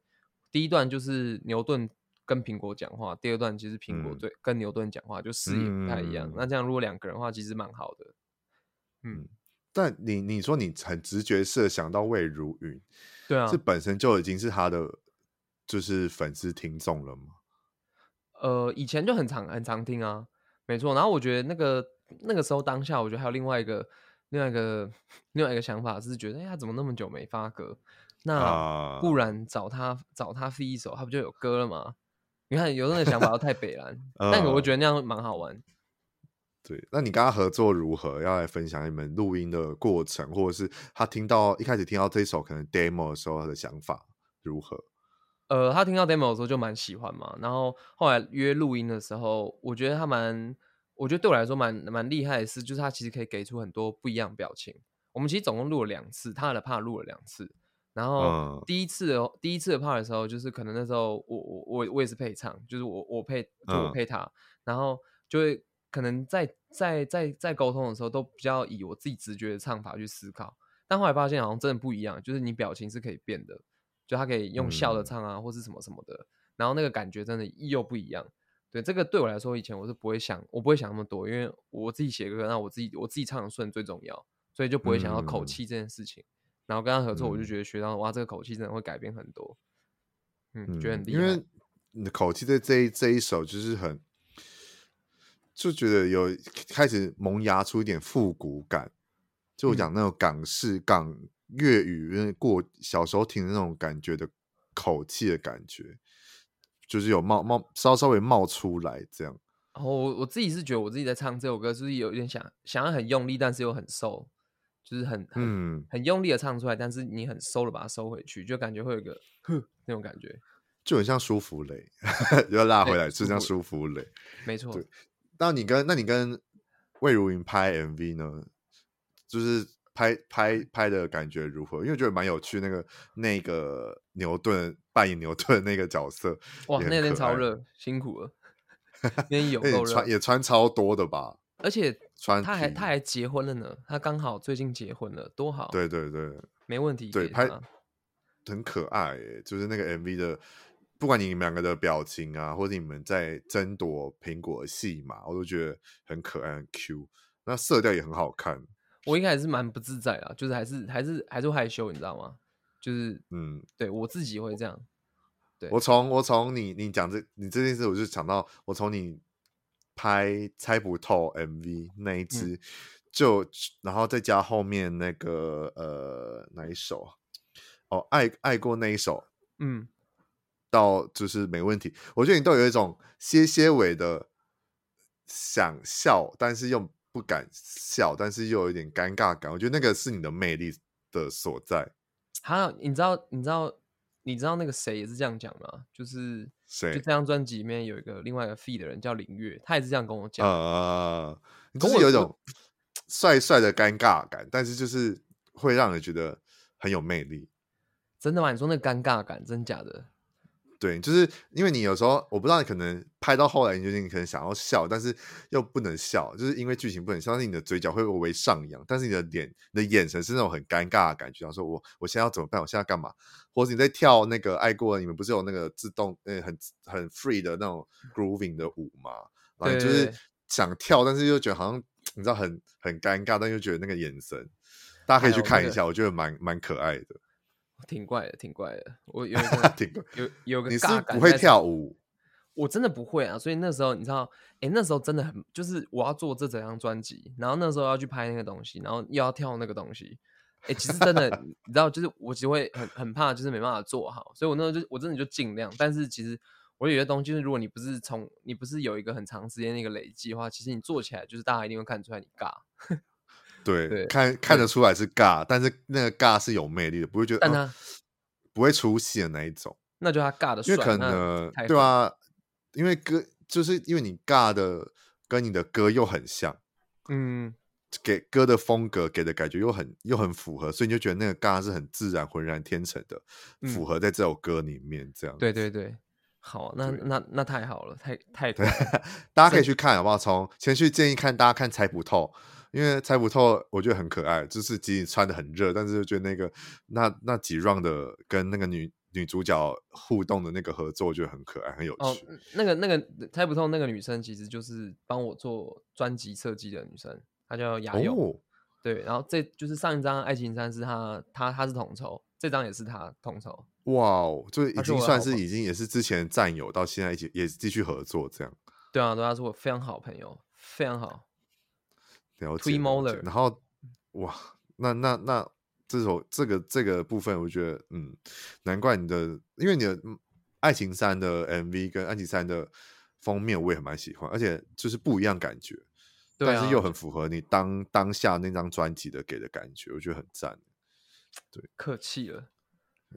第一段就是牛顿跟苹果讲话，第二段其实苹果对跟牛顿讲话，嗯、就视野不太一样。嗯、那这样如果两个人的话，其实蛮好的。嗯，但你你说你很直觉设想到魏如云，对啊，这本身就已经是他的就是粉丝听众了吗？呃，以前就很常很常听啊，没错。然后我觉得那个那个时候当下，我觉得还有另外一个另外一个另外一个想法是觉得，哎，他怎么那么久没发歌？那不然找他、uh, 找他 feat 一首，他不就有歌了吗？你看有那个想法都太北烂，uh, 但我觉得那样蛮好玩。对，那你跟他合作如何？要来分享你们录音的过程，或者是他听到一开始听到这首可能 demo 的时候他的想法如何？呃，他听到 demo 的时候就蛮喜欢嘛，然后后来约录音的时候，我觉得他蛮，我觉得对我来说蛮蛮厉害的是，就是他其实可以给出很多不一样的表情。我们其实总共录了两次，他的 part 录了两次。然后第一次的、嗯、第一次的 part 的时候，就是可能那时候我我我我也是配唱，就是我我配就我配他，嗯、然后就会可能在在在在沟通的时候都比较以我自己直觉的唱法去思考，但后来发现好像真的不一样，就是你表情是可以变的，就他可以用笑的唱啊，嗯、或是什么什么的，然后那个感觉真的又不一样。对，这个对我来说以前我是不会想，我不会想那么多，因为我自己写歌，那我自己我自己唱的顺最重要，所以就不会想到口气这件事情。嗯然后跟他合作，我就觉得学到、嗯、哇，这个口气真的会改变很多，嗯，嗯觉得很厉害。因为你的口气在这一这一首就是很，就觉得有开始萌芽出一点复古感，就我讲那种港式、嗯、港粤语，因为过小时候听的那种感觉的口气的感觉，就是有冒冒稍稍微冒出来这样。然后我我自己是觉得我自己在唱这首歌，就是有一点想想要很用力，但是又很瘦。就是很很、嗯、很用力的唱出来，但是你很收了把它收回去，就感觉会有一个哼那种感觉，就很像舒芙蕾，又要拉回来，就像舒芙蕾，没错。对，那你跟那你跟魏如云拍 MV 呢？就是拍拍拍的感觉如何？因为我觉得蛮有趣，那个那个牛顿扮演牛顿那个角色，哇，那天超热，辛苦了，那天有够热，穿也穿超多的吧。而且他还他还结婚了呢，他刚好最近结婚了，多好！对对对，没问题。对，拍很可爱，就是那个 MV 的，不管你们两个的表情啊，或者你们在争夺苹果的戏嘛，我都觉得很可爱，很 Q。那色调也很好看。我应该还是蛮不自在啊，就是还是还是还是害羞，你知道吗？就是嗯，对我自己会这样。对，我从我从你你讲这你这件事，我就想到我从你。拍猜不透 MV 那一支，嗯、就然后再加后面那个呃哪一首哦，爱爱过那一首，嗯，到就是没问题。我觉得你都有一种些些尾的想笑，但是又不敢笑，但是又有一点尴尬感。我觉得那个是你的魅力的所在。还有，你知道，你知道。你知道那个谁也是这样讲吗？就是谁？就这张专辑里面有一个另外一个 feat 的人叫林月，他也是这样跟我讲。啊，就是有一种帅帅的尴尬感，但是就是会让人觉得很有魅力。真的吗？你说那尴尬感，真假的？对，就是因为你有时候我不知道，你可能拍到后来，你就你可能想要笑，但是又不能笑，就是因为剧情不能笑，但是你的嘴角会微微上扬，但是你的脸、你的眼神是那种很尴尬的感觉，想说我我现在要怎么办？我现在干嘛？或者你在跳那个爱过，你们不是有那个自动呃很很 free 的那种 grooving 的舞吗？然后你就是想跳，但是又觉得好像你知道很很尴尬，但又觉得那个眼神，大家可以去看一下，我觉得蛮蛮可爱的。挺怪的，挺怪的。我有 挺怪有有个你是不会跳舞，我真的不会啊。所以那时候你知道，哎、欸，那时候真的很就是我要做这整张专辑，然后那时候要去拍那个东西，然后又要跳那个东西。哎、欸，其实真的 你知道，就是我只会很很怕，就是没办法做好。所以我那时候就我真的就尽量。但是其实我有些东西，就是如果你不是从你不是有一个很长时间的一个累积的话，其实你做起来就是大家一定会看出来你尬。对，对看看得出来是尬，但是那个尬是有魅力的，不会觉得，但他、呃、不会出戏的那一种。那就他尬的，因为可能对啊，因为歌就是因为你尬的跟你的歌又很像，嗯，给歌的风格给的感觉又很又很符合，所以你就觉得那个尬是很自然、浑然天成的，嗯、符合在这首歌里面这样。对对对，好，那那那太好了，太太对，大家可以去看好不好？从前去建议看大家看猜不透。因为猜不透，我觉得很可爱，就是即使穿的很热，但是就觉得那个那那几 round 的跟那个女女主角互动的那个合作，我觉得很可爱，很有趣。哦，那个那个猜不透那个女生，其实就是帮我做专辑设计的女生，她叫雅友。哦、对，然后这就是上一张《爱情三》是她，她她是统筹，这张也是她统筹。哇哦，就已经算是已经也是之前战友，到现在一起也继续合作这样。对啊，对啊，是我非常好朋友，非常好。了解，了解，然后哇，那那那这首这个这个部分，我觉得嗯，难怪你的，因为你的《爱情三》的 MV 跟《爱情三》的封面我也蛮喜欢，而且就是不一样感觉，对啊，但是又很符合你当当下那张专辑的给的感觉，我觉得很赞。对，客气了。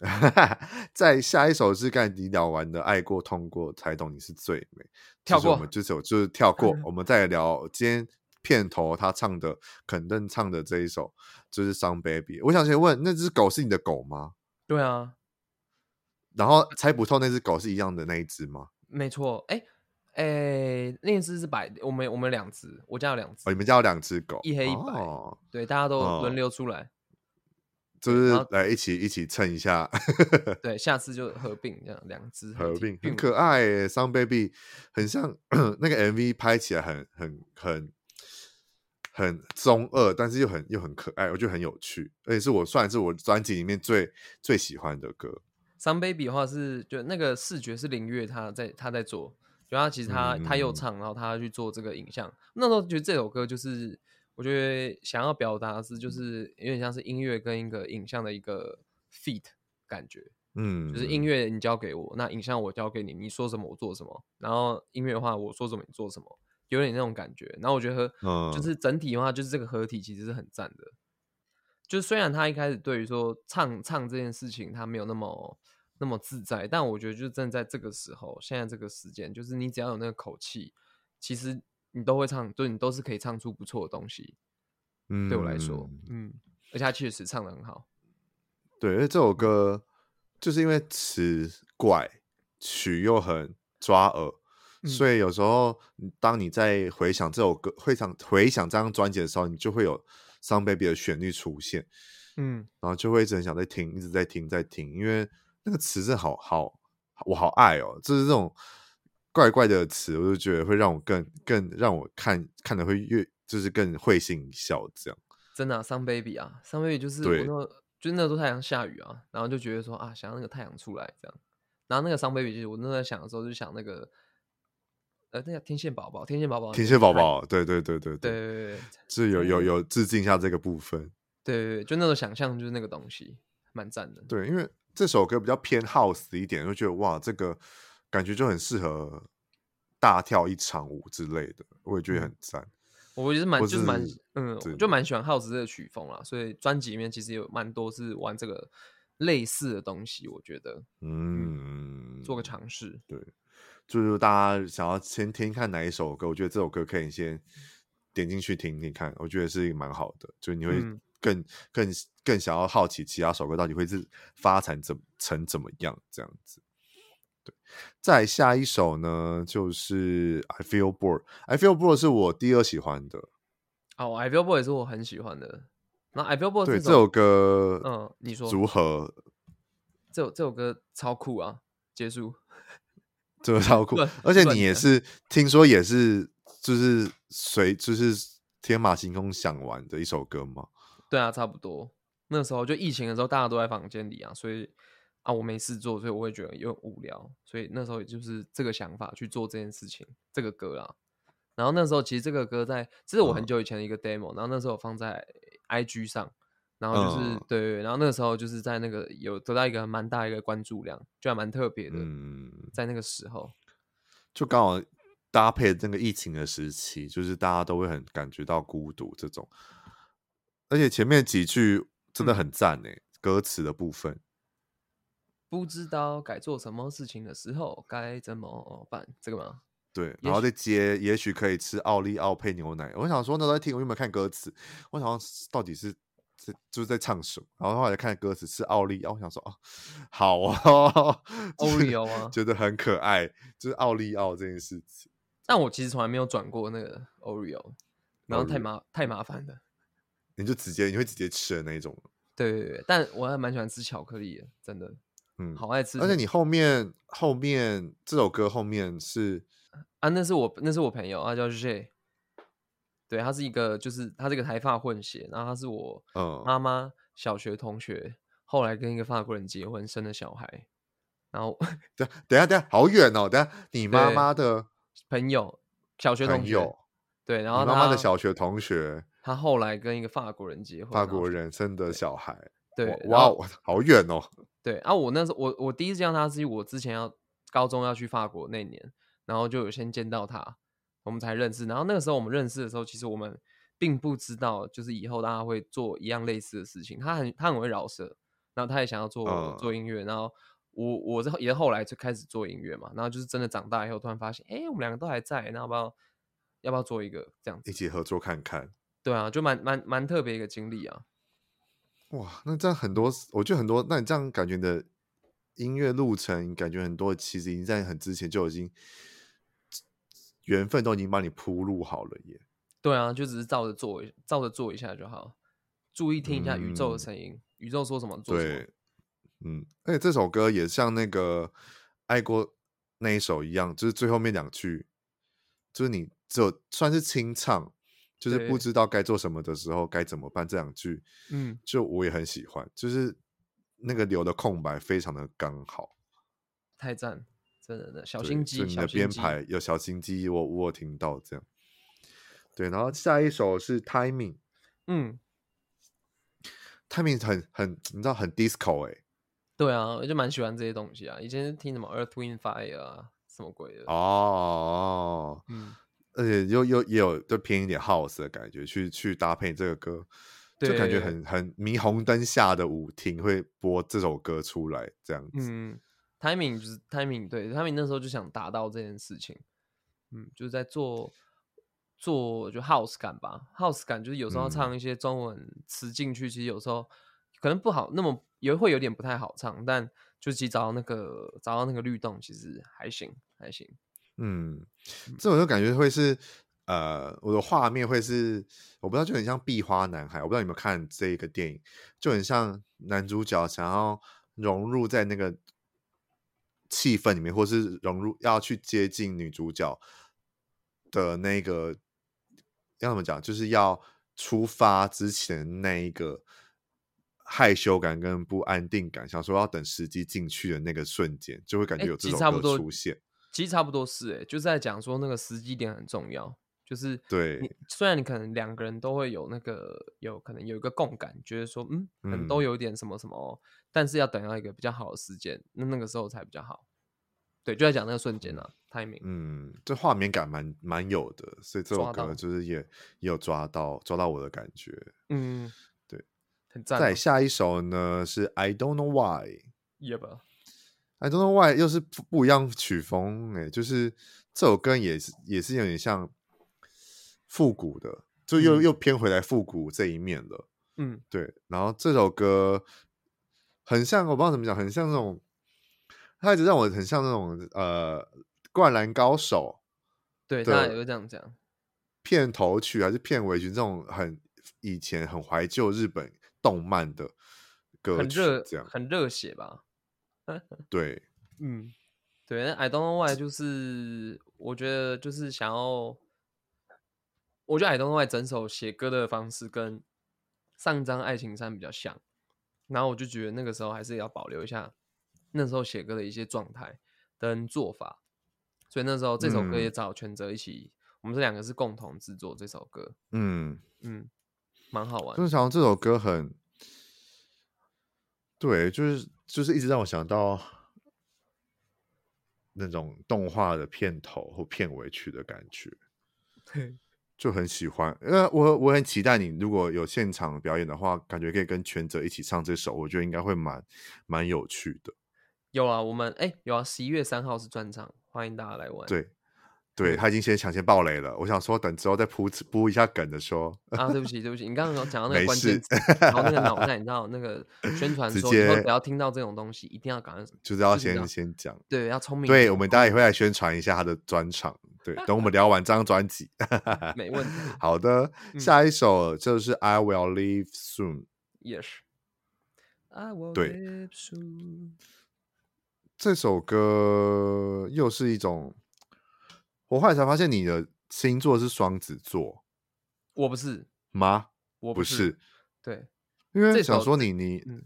在下一首是刚才你聊完的《爱过痛过才懂你是最美》，跳过，我们这首就是跳过，我们再来聊今天。片头他唱的肯定唱的这一首就是《Song Baby》。我想先问，那只狗是你的狗吗？对啊。然后猜不透那只狗是一样的那一只吗？没错。哎、欸、哎、欸，那一只是白。我们我们两只，我家有两只。哦，你们家有两只狗，一黑一白。哦、对，大家都轮流出来，哦、就是来一起一起蹭一下。对，下次就合并这样，两只合并很可爱。《Some Baby》很像 那个 MV 拍起来很很很。很中二，但是又很又很可爱，我觉得很有趣，而且是我算是我专辑里面最最喜欢的歌。Some Baby 的话是，就那个视觉是林月他在他在做，就他其实他、嗯、他又唱，然后他去做这个影像。那时候觉得这首歌就是，我觉得想要表达的是，就是有点像是音乐跟一个影像的一个 feat 感觉。嗯，就是音乐你交给我，那影像我交给你，你说什么我做什么。然后音乐的话我说什么你做什么。有点那种感觉，然后我觉得，就是整体的话，就是这个合体其实是很赞的。就是虽然他一开始对于说唱唱这件事情他没有那么那么自在，但我觉得就是正在这个时候，现在这个时间，就是你只要有那个口气，其实你都会唱，对，你都是可以唱出不错的东西。嗯，对我来说，嗯，而且他确实唱的很好。对，因为这首歌就是因为词怪，曲又很抓耳。所以有时候，当你在回想这首歌、回想回想这张专辑的时候，你就会有《Some Baby》的旋律出现，嗯，然后就会一直很想再听，一直在听，在听，因为那个词是好好，我好爱哦，就是这种怪怪的词，我就觉得会让我更更让我看看的会越就是更会心一笑，这样。真的，啊，《Some Baby》啊，《Some Baby》就是我那，就那时候太阳下雨啊，然后就觉得说啊，想要那个太阳出来这样，然后那个《Some Baby》就是我那时候在想的时候就想那个。呃，那叫天线宝宝，天线宝宝，天线宝宝，对对对对对对对，是有有有致敬一下这个部分。对对对，就那种想象，就是那个东西，蛮赞的。对，因为这首歌比较偏 house 一点，就觉得哇，这个感觉就很适合大跳一场舞之类的，我也觉得很赞。我觉得蛮就是蛮嗯，我就蛮喜欢 house 这个曲风啦，所以专辑里面其实有蛮多是玩这个类似的东西，我觉得嗯，嗯，做个尝试，对。就是大家想要先听看哪一首歌，我觉得这首歌可以先点进去听听看，我觉得是蛮好的，就你会更更更想要好奇其他首歌到底会是发展怎成怎么样这样子。对，再下一首呢，就是 I Feel Bored。I Feel Bored 是我第二喜欢的。哦，I Feel Bored 也是我很喜欢的。那 I Feel Bored 对这首歌，嗯，你说如何？这首这首歌超酷啊！结束，这个超酷，而且你也是听说也是就是随就是天马行空想玩的一首歌吗？对啊，差不多。那时候就疫情的时候，大家都在房间里啊，所以啊，我没事做，所以我会觉得有点无聊，所以那时候也就是这个想法去做这件事情，这个歌啊。然后那时候其实这个歌在，这是我很久以前的一个 demo，、嗯、然后那时候放在 IG 上。然后就是、嗯、对，然后那个时候就是在那个有得到一个蛮大一个关注量，就还蛮特别的。嗯，在那个时候，就刚好搭配这个疫情的时期，就是大家都会很感觉到孤独这种。而且前面几句真的很赞诶、嗯，歌词的部分。不知道该做什么事情的时候该怎么办？这个吗？对，然后再接，也许可以吃奥利奥配牛奶。我想说那时候在听，我有没有看歌词？我想说到底是。就是在唱什么，然后后来看歌词是奥利奥，我想说哦，好啊，奥利奥啊，觉得很可爱，就是奥利奥这件事情。但我其实从来没有转过那个奥利奥，然后太麻太麻烦了。你就直接你会直接吃的那一种。对对对，但我还蛮喜欢吃巧克力的，真的，嗯，好爱吃。而且你后面后面这首歌后面是啊，那是我那是我朋友啊，叫 J。对，他是一个，就是他这个台法混血，然后他是我妈妈小学同学，后来跟一个法国人结婚，生的小孩，然后 等等下等下，好远哦，等下你妈妈的朋友小学同学，对，然后妈妈的小学同学，他后来跟一个法国人结婚，法国人生的小孩，对，哇，好远哦，对，啊，我那时候我我第一次见到他是我之前要高中要去法国那年，然后就有先见到他。我们才认识，然后那个时候我们认识的时候，其实我们并不知道，就是以后大家会做一样类似的事情。他很他很会饶舌，然后他也想要做、uh, 做音乐，然后我我是也后来就开始做音乐嘛，然后就是真的长大以后，突然发现，哎，我们两个都还在，那要不要要不要做一个这样子，一起合作看看？对啊，就蛮蛮蛮特别一个经历啊。哇，那这样很多，我觉得很多，那你这样感觉的音乐路程，感觉很多，其实已经在很之前就已经。缘分都已经帮你铺路好了耶。对啊，就只是照着做，照着做一下就好。注意听一下宇宙的声音，嗯，宇宙说什么做什么。对，嗯，而且这首歌也像那个爱过那一首一样，就是最后面两句，就是你就算是清唱，就是不知道该做什么的时候该怎么办这两句，嗯，就我也很喜欢，就是那个留的空白非常的刚好，太赞。对对对，小心机，就你的编排有小心机，我我听到这样。对，然后下一首是 Timing，嗯，Timing 很很，你知道很 disco 哎、欸。对啊，我就蛮喜欢这些东西啊。以前听什么 Earth Wind Fire 啊，什么鬼的。哦，嗯，而且又又也有就偏一点 House 的感觉，去去搭配这个歌，就感觉很很霓虹灯下的舞厅会播这首歌出来这样子。嗯 timing 就是 timing，对，timing 那时候就想达到这件事情，嗯，就是在做做就 house 感吧，house 感就是有时候唱一些中文词进去，其实有时候可能不好，那么也会有点不太好唱，但就其实找到那个找到那个律动，其实还行还行。嗯，这种就感觉会是呃，我的画面会是我不知道，就很像壁花男孩，我不知道你有没有看这个电影，就很像男主角想要融入在那个。气氛里面，或是融入要去接近女主角的那个，要怎么讲？就是要出发之前那一个害羞感跟不安定感，想说要等时机进去的那个瞬间，就会感觉有这种歌出现。欸、其实差不多是、欸，哎，就是在讲说那个时机点很重要。就是对，虽然你可能两个人都会有那个有可能有一个共感，觉得说嗯，可能都有点什么什么、嗯，但是要等到一个比较好的时间，那那个时候才比较好。对，就在讲那个瞬间啊，timing。嗯，这画面感蛮蛮有的，所以这首歌就是也也有抓到抓到我的感觉。嗯，对，很赞。再下一首呢是 I Don't Know Why，Yep，I Don't Know Why 又是不不一样曲风哎，就是这首歌也是也是有点像复古的，就又、嗯、又偏回来复古这一面了。嗯，对。然后这首歌很像，我不知道怎么讲，很像那种，他一直让我很像那种呃，灌篮高手。对，他也会这样讲。片头曲还是片尾曲，这种很以前很怀旧日本动漫的歌曲，这样很热血吧？对，嗯，对。那 I don't know why，就是我觉得就是想要，我觉得 don't know why 整首写歌的方式跟上张爱情山比较像，然后我就觉得那个时候还是要保留一下那时候写歌的一些状态跟做法，所以那时候这首歌也找全哲一起。嗯我们这两个是共同制作这首歌，嗯。嗯，蛮好玩。就是想这首歌很，对，就是就是一直让我想到那种动画的片头或片尾曲的感觉，对，就很喜欢。呃我我很期待你如果有现场表演的话，感觉可以跟全泽一起唱这首，我觉得应该会蛮蛮有趣的。有啊，我们哎有啊，十一月三号是专场，欢迎大家来玩。对。对，他已经先抢先爆雷了，我想说等之后再铺铺一下梗的说。啊，对不起对不起，你刚刚讲到那个关键词，然后那个脑袋，你知道那个宣传说以后只要听到这种东西，一定要赶快，就是要先先讲，对，要聪明。对，我们大家也会来宣传一下他的专场，对，等我们聊完这张专辑，没问题。好的，下一首就是 I Will Leave Soon。Yes。I will leave soon。这首歌又是一种。我后来才发现你的星座是双子座，我不是吗？我不是，对，因为想说你你、嗯、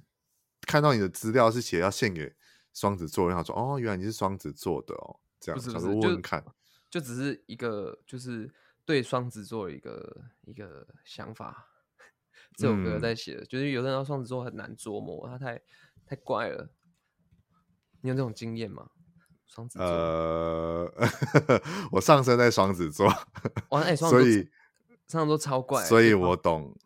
看到你的资料是写要献给双子座，然后说哦，原来你是双子座的哦，这样子，想说问问看就，就只是一个就是对双子座一个一个想法。这首歌在写就是有的人说双子座很难琢磨，他太太怪了。你有这种经验吗？双子座，呃，我上升在双子座，哇，哎，双子座，所以双子座超怪，所以我懂。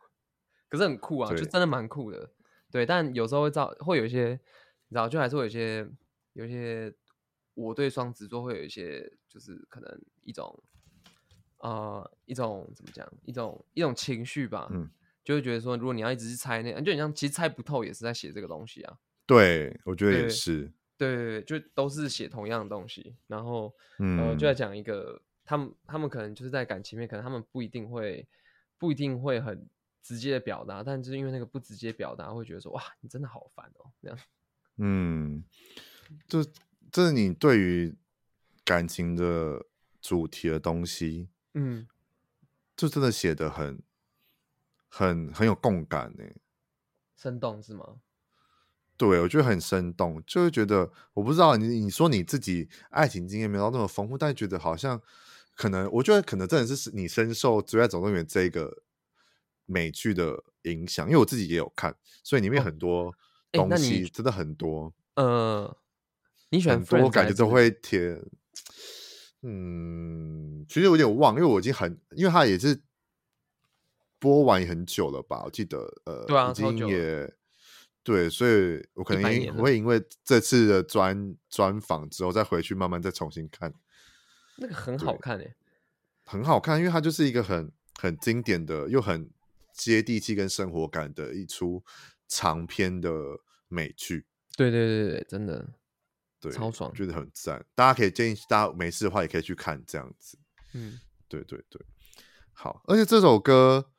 可是很酷啊，就真的蛮酷的，对。但有时候会造，会有一些，你知道，就还是会有一些，有一些，我对双子座会有一些，就是可能一种，呃，一种怎么讲，一种一种情绪吧，嗯，就会觉得说，如果你要一直去猜那，就你像其实猜不透，也是在写这个东西啊。对，我觉得也是。对对对，就都是写同样的东西，然后，嗯、呃，就在讲一个他们，他们可能就是在感情面，可能他们不一定会，不一定会很直接的表达，但就是因为那个不直接表达，会觉得说，哇，你真的好烦哦，这样。嗯，就这是你对于感情的主题的东西，嗯，就真的写的很，很很有共感呢，生动是吗？对，我觉得很生动，就会觉得我不知道你你说你自己爱情经验没有那么丰富，但觉得好像可能，我觉得可能真的是你深受《最爱总动员》这个美剧的影响，因为我自己也有看，所以里面很多东西真的很多。哦、呃，你喜欢我感觉都会贴。嗯，其实有点忘，因为我已经很，因为它也是播完也很久了吧？我记得呃，对啊，已经也。对，所以我可能因会因为这次的专专访之后，再回去慢慢再重新看。那个很好看诶，很好看，因为它就是一个很很经典的，又很接地气跟生活感的一出长篇的美剧。对对对对，真的，对，超爽，觉得很赞。大家可以建议大家没事的话，也可以去看这样子。嗯，对对对，好。而且这首歌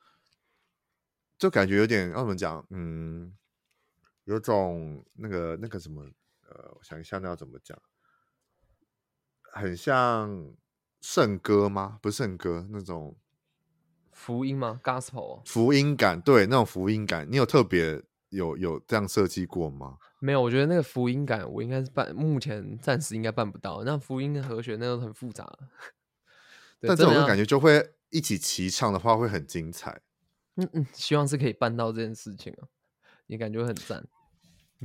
就感觉有点要怎么讲？嗯。有种那个那个什么，呃，我想一下，那要怎么讲？很像圣歌吗？不是圣歌，那种福音吗？Gospel 福音感，对，那种福音感，你有特别有有这样设计过吗？没有，我觉得那个福音感，我应该是办，目前暂时应该办不到。那福音的和弦，那都很复杂。但这种感觉就会一起齐唱的话，会很精彩。嗯嗯，希望是可以办到这件事情啊，也感觉很赞。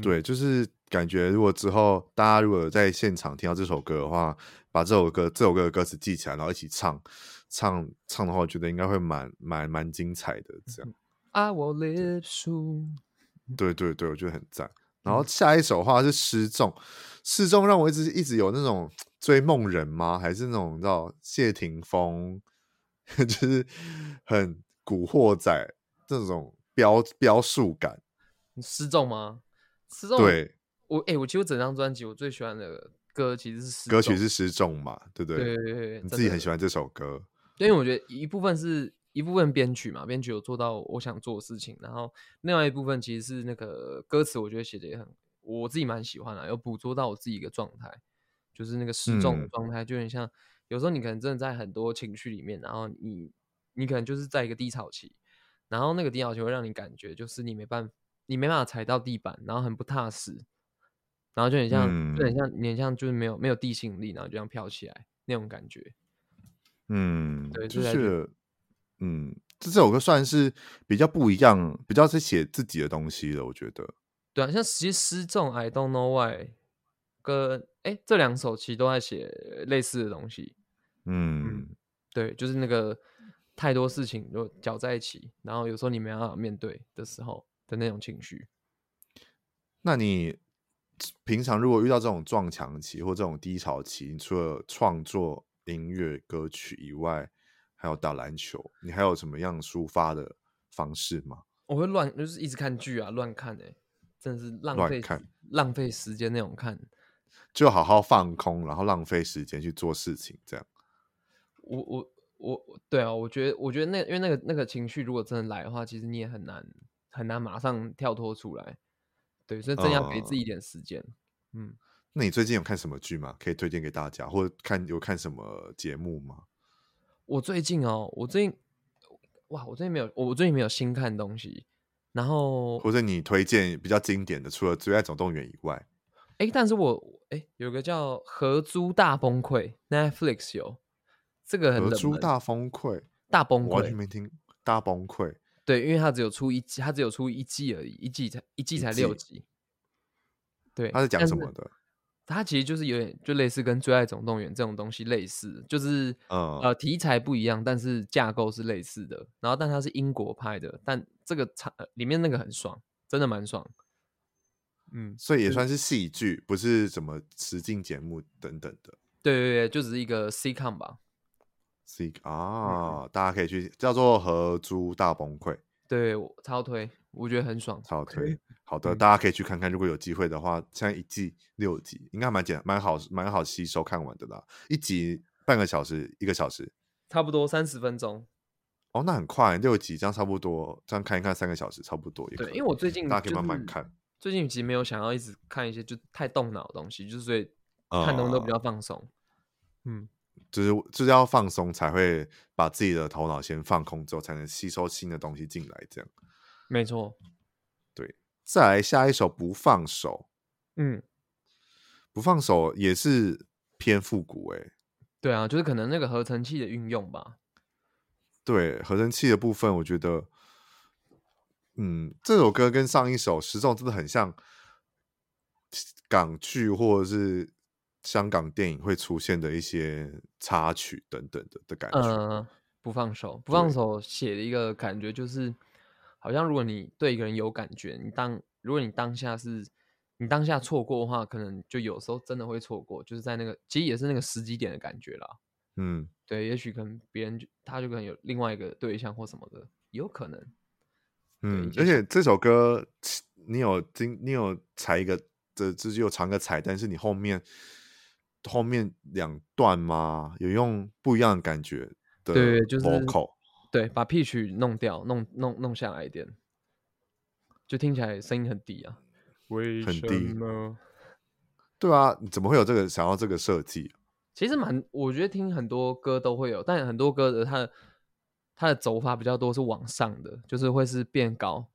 对，就是感觉，如果之后大家如果在现场听到这首歌的话，把这首歌这首歌的歌词记起来，然后一起唱唱唱的话，我觉得应该会蛮蛮蛮精彩的。这样，I will live soon。对对对，我觉得很赞。然后下一首的话是失重，失重让我一直一直有那种追梦人吗？还是那种你知道谢霆锋，就是很古惑仔这种标标数感。失重吗？失重。对，我哎、欸，我其实整张专辑我最喜欢的歌其实是失歌曲是失重嘛，对不对？对对对，你自己很喜欢这首歌，因为我觉得一部分是一部分编曲嘛，编曲有做到我想做的事情，然后另外一部分其实是那个歌词，我觉得写的也很，我自己蛮喜欢的，有捕捉到我自己一个状态，就是那个失重的状态，就很像有时候你可能真的在很多情绪里面，然后你你可能就是在一个低潮期，然后那个低潮期会让你感觉就是你没办法。你没办法踩到地板，然后很不踏实，然后就很像，嗯、就很像，你很像就是没有没有地心引力，然后就这样飘起来那种感觉。嗯，对，就是，嗯，这首歌算是比较不一样，比较是写自己的东西了，我觉得。对啊，像其实失重，I don't know why，跟哎这两首其实都在写类似的东西。嗯，嗯，对，就是那个太多事情就搅在一起，然后有时候你没办法面对的时候。的那种情绪，那你平常如果遇到这种撞墙期或这种低潮期，你除了创作音乐歌曲以外，还有打篮球，你还有什么样抒发的方式吗？我会乱，就是一直看剧啊，乱看哎、欸，真的是浪费看，浪费时间那种看，就好好放空，然后浪费时间去做事情，这样。我我我，对啊，我觉得我觉得那因为那个那个情绪如果真的来的话，其实你也很难。很难马上跳脱出来，对，所以真要给自己一点时间。嗯，嗯，那你最近有看什么剧吗？可以推荐给大家，或者看有看什么节目吗？我最近哦，我最近哇，我最近没有，我最近没有新看东西。然后或者你推荐比较经典的，除了《最爱总动员》以外，哎，但是我哎，有个叫《合租大崩溃》，Netflix 有这个很冷，合租大崩溃，大崩溃，完全没听，大崩溃。对，因为它只有出一季，它只有出一季而已，一季才一季才六集。对，它是讲什么的？它其实就是有点就类似跟《最爱总动员》这种东西类似，就是、嗯、呃题材不一样，但是架构是类似的。然后，但它是英国拍的，但这个场里面那个很爽，真的蛮爽。嗯，所以也算是戏剧，不是什么实境节目等等的。对对对，就只是一个 sitcom 吧。C 啊，嗯、大家可以去叫做《合租大崩溃》，对，超推，我觉得很爽，超推。好的，嗯、大家可以去看看，如果有机会的话，现在一季六集，应该蛮简蛮好，蛮好吸收看完的啦。一集半个小时，一个小时，差不多三十分钟。哦，那很快，六集这样差不多，这样看一看三个小时差不多也。对，因为我最近大家可以慢慢看。最近其实没有想要一直看一些就太动脑的东西，就是所以看东西都比较放松。嗯。嗯就是就是要放松，才会把自己的头脑先放空，之后才能吸收新的东西进来。这样，没错。对，再来下一首《不放手》。嗯，不放手也是偏复古哎。对啊，就是可能那个合成器的运用吧。对，合成器的部分，我觉得，嗯，这首歌跟上一首《失重》真的很像港剧，或者是。香港电影会出现的一些插曲等等的的感觉，嗯，不放手，不放手写的一个感觉就是，好像如果你对一个人有感觉，你当如果你当下是你当下错过的话，可能就有时候真的会错过，就是在那个其实也是那个时机点的感觉啦。嗯，对，也许可能别人就他就可能有另外一个对象或什么的，有可能。嗯，而且这首歌你有经你有踩一个这这就藏个彩但，是你后面。后面两段吗？有用不一样的感觉的 vocal，对，就是对，把 pitch 弄掉，弄弄弄下来一点，就听起来声音很低啊，很低。对啊，你怎么会有这个想要这个设计？其实蛮，我觉得听很多歌都会有，但很多歌的它的它的走法比较多是往上的，就是会是变高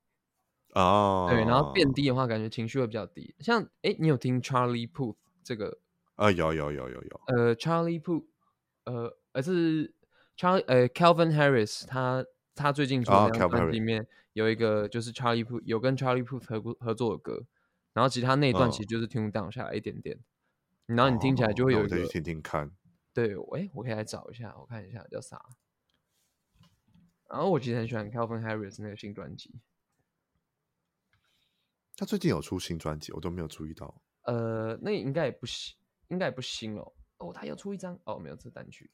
哦，对，然后变低的话，感觉情绪会比较低。像哎，你有听 Charlie Puth 这个？啊，有有有有有，呃，Charlie Puth，呃，而是 Charlie，呃，Calvin Harris，他他最近出的专辑里面有一个就是 Charlie Puth 有跟 Charlie Puth 合合作的歌，然后其他那一段其实就是 tune down 下来一点点，然后你听起来就会有一个，我听听看，对，哎，我可以来找一下，我看一下叫啥，然后我其实很喜欢 Calvin Harris 那个新专辑，他最近有出新专辑，我都没有注意到，呃，那应该也不行。应该也不新了。哦，他要出一张哦，没有这单曲，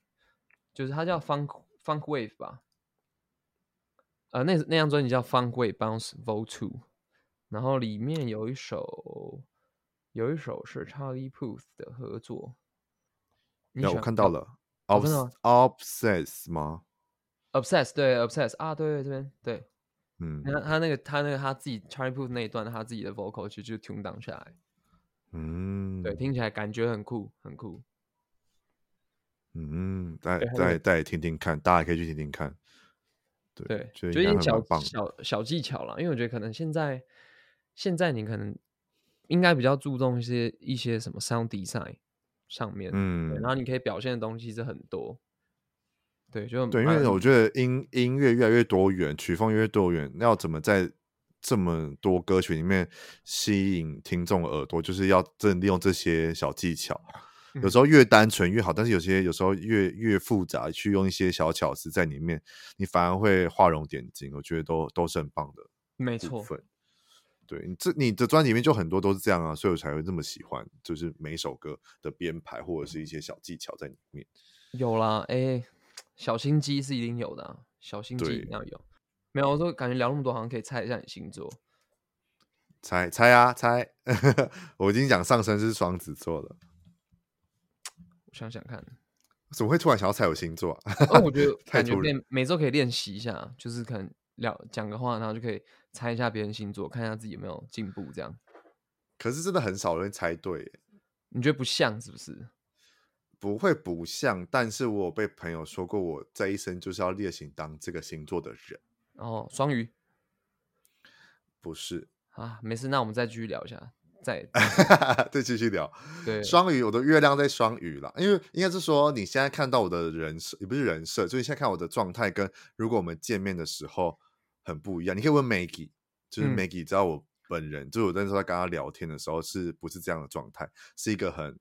就是他叫 Funk Funk Wave 吧。呃，那那张专辑叫《Funk Wave Bounce Vol. Two》，然后里面有一首，有一首是 Charlie Puth 的合作。有，我看到了。哦、Obsess 吗？Obsess 对，Obsess 啊，对对，这边对，嗯，他他那个他那个他自己 Charlie Puth 那一段他自己的 vocal 就就 tune down 下来，嗯，对，听起来感觉很酷，很酷。嗯，再再再听听看，大家可以去听听看。对，对就有点小小小技巧了，因为我觉得可能现在现在你可能应该比较注重一些一些什么 sound design 上面，嗯，然后你可以表现的东西是很多。对，就对，因为我觉得音音乐越来越多元，曲风越来越多元，要怎么在这么多歌曲里面吸引听众的耳朵，就是要真利用这些小技巧。有时候越单纯越好，但是有些有时候越越复杂，去用一些小巧思在里面，你反而会画龙点睛。我觉得都都是很棒的，没错。对你这你的专辑里面就很多都是这样啊，所以我才会这么喜欢，就是每一首歌的编排或者是一些小技巧在里面。有啦，哎、欸，小心机是一定有的、啊，小心机一定要有。没有，我说感觉聊那么多，好像可以猜一下你星座。猜猜啊猜！我已经讲上升是双子座了。我想想看，怎么会突然想要猜我星座、啊？哦，我觉得 感觉每每周可以练习一下，就是可能聊讲个话，然后就可以猜一下别人星座，看一下自己有没有进步。这样，可是真的很少人猜对，你觉得不像是不是？不会不像，但是我有被朋友说过，我这一生就是要列行当这个星座的人。哦，双鱼？不是啊，没事，那我们再继续聊一下。再 再继续聊，对，双鱼，我的月亮在双鱼啦，因为应该是说你现在看到我的人设，也不是人设，就是现在看我的状态，跟如果我们见面的时候很不一样。你可以问 Maggie，就是 Maggie 知道我本人，嗯、就是我那时候在跟他聊天的时候，是不是这样的状态？是一个很，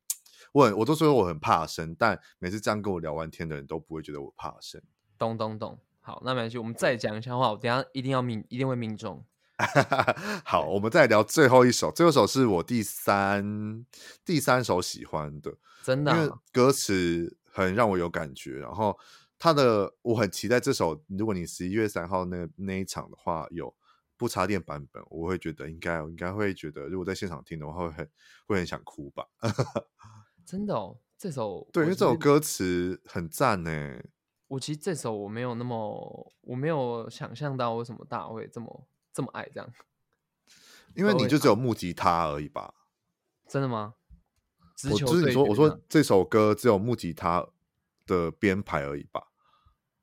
我很我都说我很怕生，但每次这样跟我聊完天的人都不会觉得我怕生。咚咚咚，好，那没关系，我们再讲一下话，我等下一定要命，一定会命中。好，我们再聊最后一首。最后一首是我第三第三首喜欢的，真的、啊，因为歌词很让我有感觉。然后他的我很期待这首。如果你十一月三号那那一场的话，有不插电版本，我会觉得应该，我应该会觉得，如果在现场听的话，会很会很想哭吧。真的哦，这首对，因为这首歌词很赞呢。我其实这首我没有那么，我没有想象到为什么大家会这么。这么爱这样，因为你就只有木吉他而已吧？真的吗？我就是你说，我说这首歌只有木吉他的编排而已吧？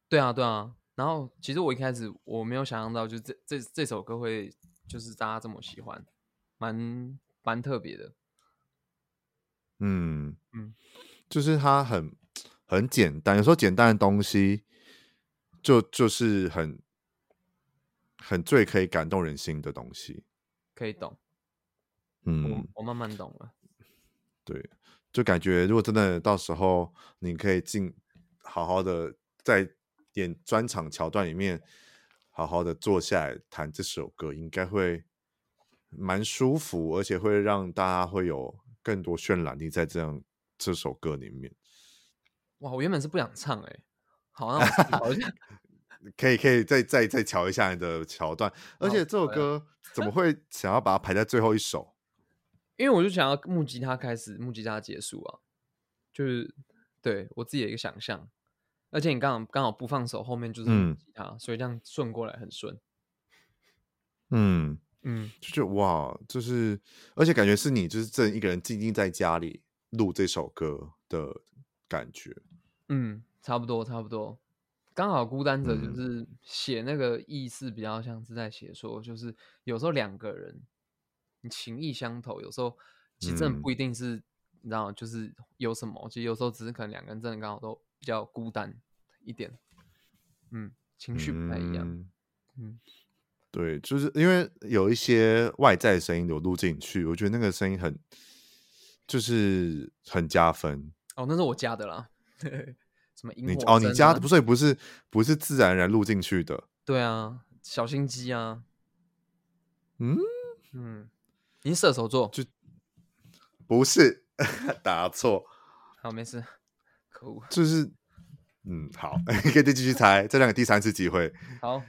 对啊，对啊。然后其实我一开始我没有想象到，就这这这首歌会就是大家这么喜欢，蛮蛮特别的。嗯嗯，就是它很很简单，有时候简单的东西就就是很。很最可以感动人心的东西，可以懂，嗯我，我慢慢懂了。对，就感觉如果真的到时候你可以进，好好的在演专场桥段里面，好好的坐下来弹这首歌，应该会蛮舒服，而且会让大家会有更多渲染力在这样这首歌里面。哇，我原本是不想唱哎、欸，好像好像。可以，可以再再再瞧一下你的桥段，而且这首歌怎么会 想要把它排在最后一首？因为我就想要木吉他开始，木吉他结束啊，就是对我自己的一个想象。而且你刚好刚好不放手，后面就是木吉他，嗯、所以这样顺过来很顺。嗯嗯，就是哇，就是而且感觉是你就是正一个人静静在家里录这首歌的感觉。嗯，差不多，差不多。刚好孤单者就是写那个意思比较像是在写说，就是有时候两个人你情意相投，有时候其实真的不一定是，你知道，就是有什么，其实有时候只是可能两个人真的刚好都比较孤单一点，嗯，情绪不太一样，嗯，嗯对，就是因为有一些外在声音有录进去，我觉得那个声音很，就是很加分。哦，那是我加的啦。什么你哦，你家的不是不是不是自然而然录进去的？对啊，小心机啊。嗯嗯，你射手座就不是 打错。好，没事。可恶，就是嗯，好，可以再继续猜，再两个第三次机会。好，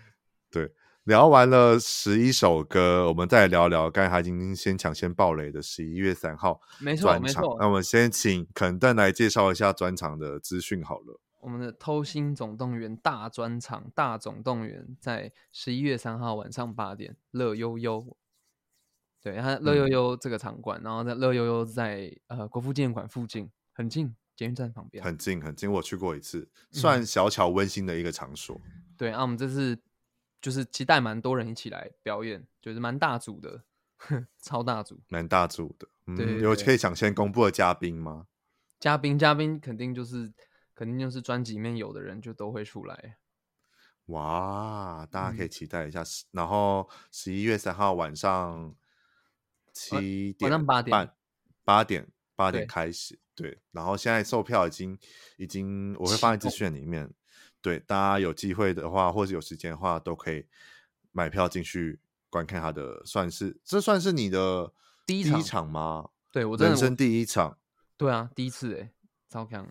对，聊完了十一首歌，我们再聊聊刚才他已经先抢先爆雷的十一月三号专场。没错，没错。那我们先请肯顿来介绍一下专场的资讯好了。我们的偷心总动员大专场大总动员在十一月三号晚上八点，乐悠悠。对，他乐悠悠这个场馆，嗯、然后在乐悠悠在呃国父纪念馆附近，很近，捷运站旁边，很近很近。我去过一次，算小巧温馨的一个场所。嗯、对啊，我们这次就是期待蛮多人一起来表演，就是蛮大组的，超大组，蛮大组的。嗯、对，对，对，有可以抢先公布的嘉宾吗？嘉宾，嘉宾肯定就是肯定就是专辑里面有的人就都会出来。哇，大家可以期待一下。嗯、然后十一月三号晚上。七点半，晚上八点，八点八点开始，对，对。然后现在售票已经已经，我会放在资讯里面。对，大家有机会的话，或者有时间的话，都可以买票进去观看他的，算是这算是你的第一场吗？对，我人生第一场。对啊，第一次哎，超强。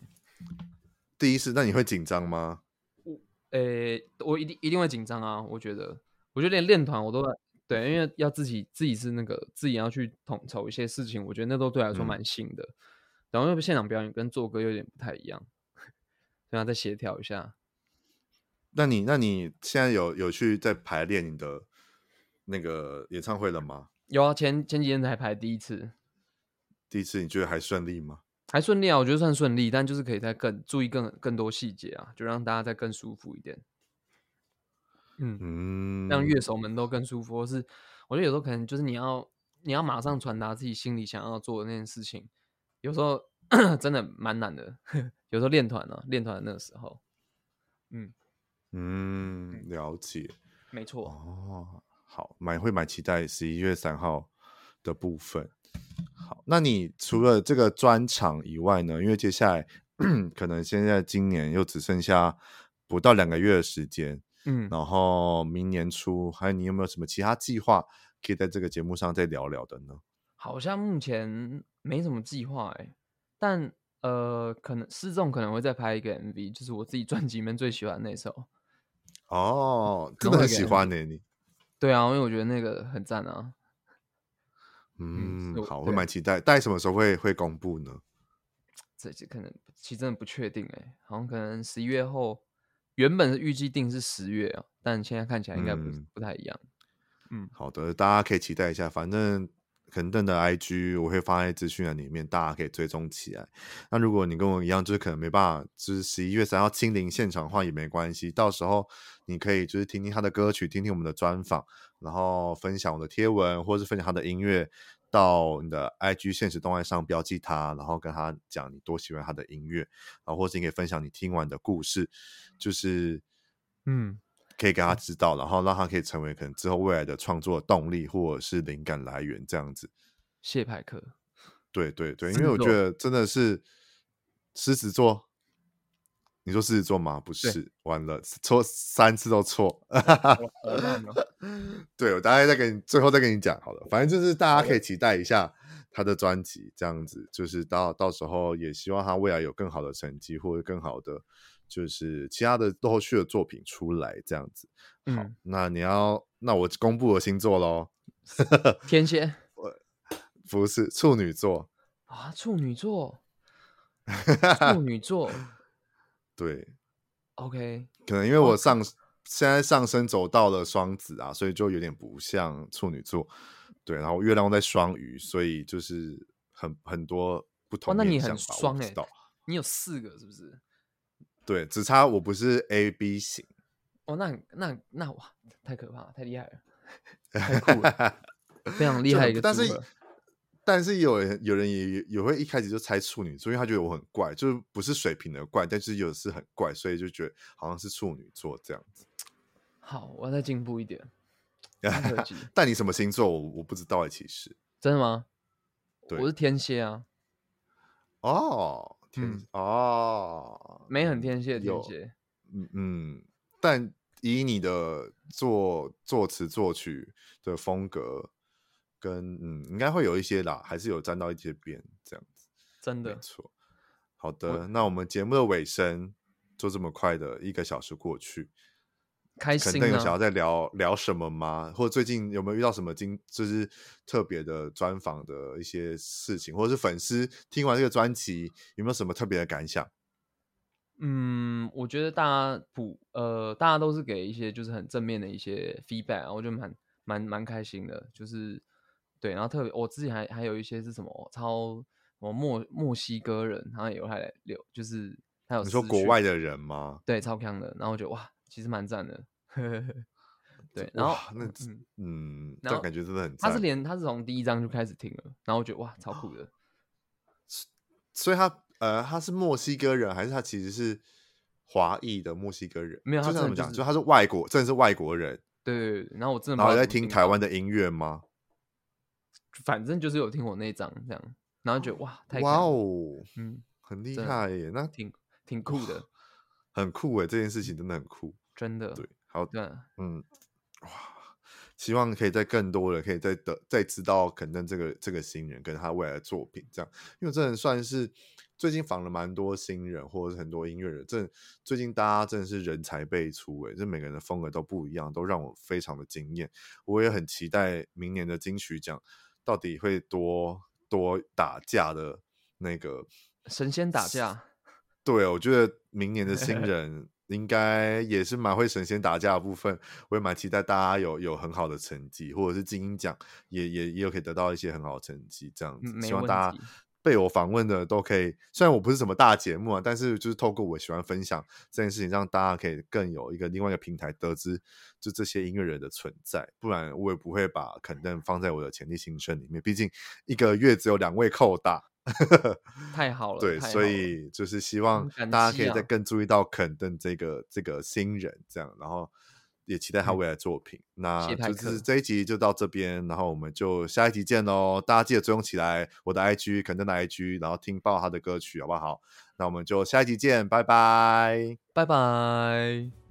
第一次，那你会紧张吗？我，诶，我一定一定会紧张啊！我觉得，我觉得连练团我都。对，因为要自己自己是那个自己要去统筹一些事情，我觉得那都对来说蛮新的。嗯、然后又现场表演跟做歌有点不太一样，让他再协调一下。那你那你现在有有去在排练你的那个演唱会了吗？有啊，前前几天才排第一次。第一次你觉得还顺利吗？还顺利啊，我觉得算顺利，但就是可以再更注意更更多细节啊，就让大家再更舒服一点。嗯，让乐手们都更舒服。或是我觉得有时候可能就是你要你要马上传达自己心里想要做的那件事情，有时候 真的蛮难的。有时候练团呢，练团的那个时候，嗯嗯，了解，没错。哦，好，蛮会蛮期待十一月三号的部分。好，那你除了这个专场以外呢？因为接下来 可能现在今年又只剩下不到两个月的时间。嗯，然后明年初，还有你有没有什么其他计划可以在这个节目上再聊聊的呢？好像目前没什么计划哎，但呃，可能失重可能会再拍一个 MV，就是我自己专辑里面最喜欢那首。哦，真的很喜欢呢、欸，你。对啊，因为我觉得那个很赞啊。嗯，嗯好，我蛮期待，大概什么时候会会公布呢？这这可能其实真的不确定哎，好像可能十一月后。原本是预计定是十月啊，但现在看起来应该不、嗯、不太一样。嗯，好的，大家可以期待一下。反正肯邓的 IG 我会放在资讯栏里面，大家可以追踪起来。那如果你跟我一样，就是可能没办法，就是十一月三号亲临现场的话也没关系。到时候你可以就是听听他的歌曲，听听我们的专访，然后分享我的贴文，或是分享他的音乐。到你的 IG 现实动态上标记他，然后跟他讲你多喜欢他的音乐，然后或者你可以分享你听完的故事，就是嗯，可以给他知道，然后让他可以成为可能之后未来的创作动力或者是灵感来源这样子。谢派克，对对对，因为我觉得真的是狮子座。你说狮子座吗？不是，完了，错三次都错。对，我大概再给你最后再跟你讲好了。反正就是大家可以期待一下他的专辑，这样子就是到到时候也希望他未来有更好的成绩，或者更好的就是其他的后续的作品出来，这样子。好，嗯、那你要那我公布我星座喽。天蝎蝎，不是处女座啊？处女座，处女座。对，OK，可能因为我上.现在上升走到了双子啊，所以就有点不像处女座。对，然后月亮在双鱼，所以就是很很多不同的。那你很双哎，你有四个是不是？对，只差我不是 A B 型。哦，那那那哇，太可怕了，太厉害了，太酷了，非常厉害一个但是。但是有人有人也也会一开始就猜处女座，因为他觉得我很怪，就是不是水瓶的怪，但是有的是很怪，所以就觉得好像是处女座这样子。好，我要再进步一点。但你什么星座？我我不知道哎，其实真的吗？对，我是天蝎啊。哦，天、嗯、哦，没很天蝎的天蝎。嗯嗯，但以你的作作词作曲的风格。跟嗯，应该会有一些啦，还是有沾到一些边这样子，真的没错。好的，我那我们节目的尾声就这么快的一个小时过去，开心。肯定有想要再聊聊什么吗？或者最近有没有遇到什么经就是特别的专访的一些事情，或者是粉丝听完这个专辑有没有什么特别的感想？嗯，我觉得大家普呃，大家都是给一些就是很正面的一些 feedback，我觉得蛮蛮蛮开心的。就是对，然后特别我自己还还有一些是什么超什么墨墨西哥人，他也有还留，就是他有你说国外的人吗？对，超强的。然后我觉得哇，其实蛮赞的。对，然后那嗯，嗯然后感觉真的很赞。他是连他是从第一章就开始听了，然后我觉得哇，超酷的。所以他。呃，他是墨西哥人，还是他其实是华裔的墨西哥人？没有，他怎么讲？就是、就他是外国，真的是外国人。对对对，然后我真的然后在听台湾的音乐吗？反正就是有听我那张这样，然后觉得哇，太哇哦，嗯，很厉害耶，那挺挺酷的，很酷哎，这件事情真的很酷，真的。对，好，的，嗯，哇，希望可以在更多人可以再得再知道肯登这个这个新人跟他未来的作品这样，因为真的算是。最近访了蛮多新人，或者是很多音乐人，这最近大家真的是人才辈出诶，这每个人的风格都不一样，都让我非常的惊艳。我也很期待明年的金曲奖到底会多多打架的那个神仙打架。对，我觉得明年的新 人应该也是蛮会神仙打架的部分，我也蛮期待大家有有很好的成绩，或者是精英奖也也也有可以得到一些很好的成绩，这样子，希望大家。被我访问的都可以，虽然我不是什么大节目啊，但是就是透过我喜欢分享这件事情，让大家可以更有一个另外一个平台得知就这些音乐人的存在，不然我也不会把肯定放在我的潜力新生里面。毕竟一个月只有两位扣打，太好了。对，所以就是希望大家可以再更注意到肯定这个这个新人，这样，然后。也期待他未来作品，嗯、那就是这一集就到这边，然后我们就下一集见喽！大家记得追踪起来我的 IG，肯定的 IG，然后听爆他的歌曲，好不好？那我们就下一集见，拜拜，拜拜。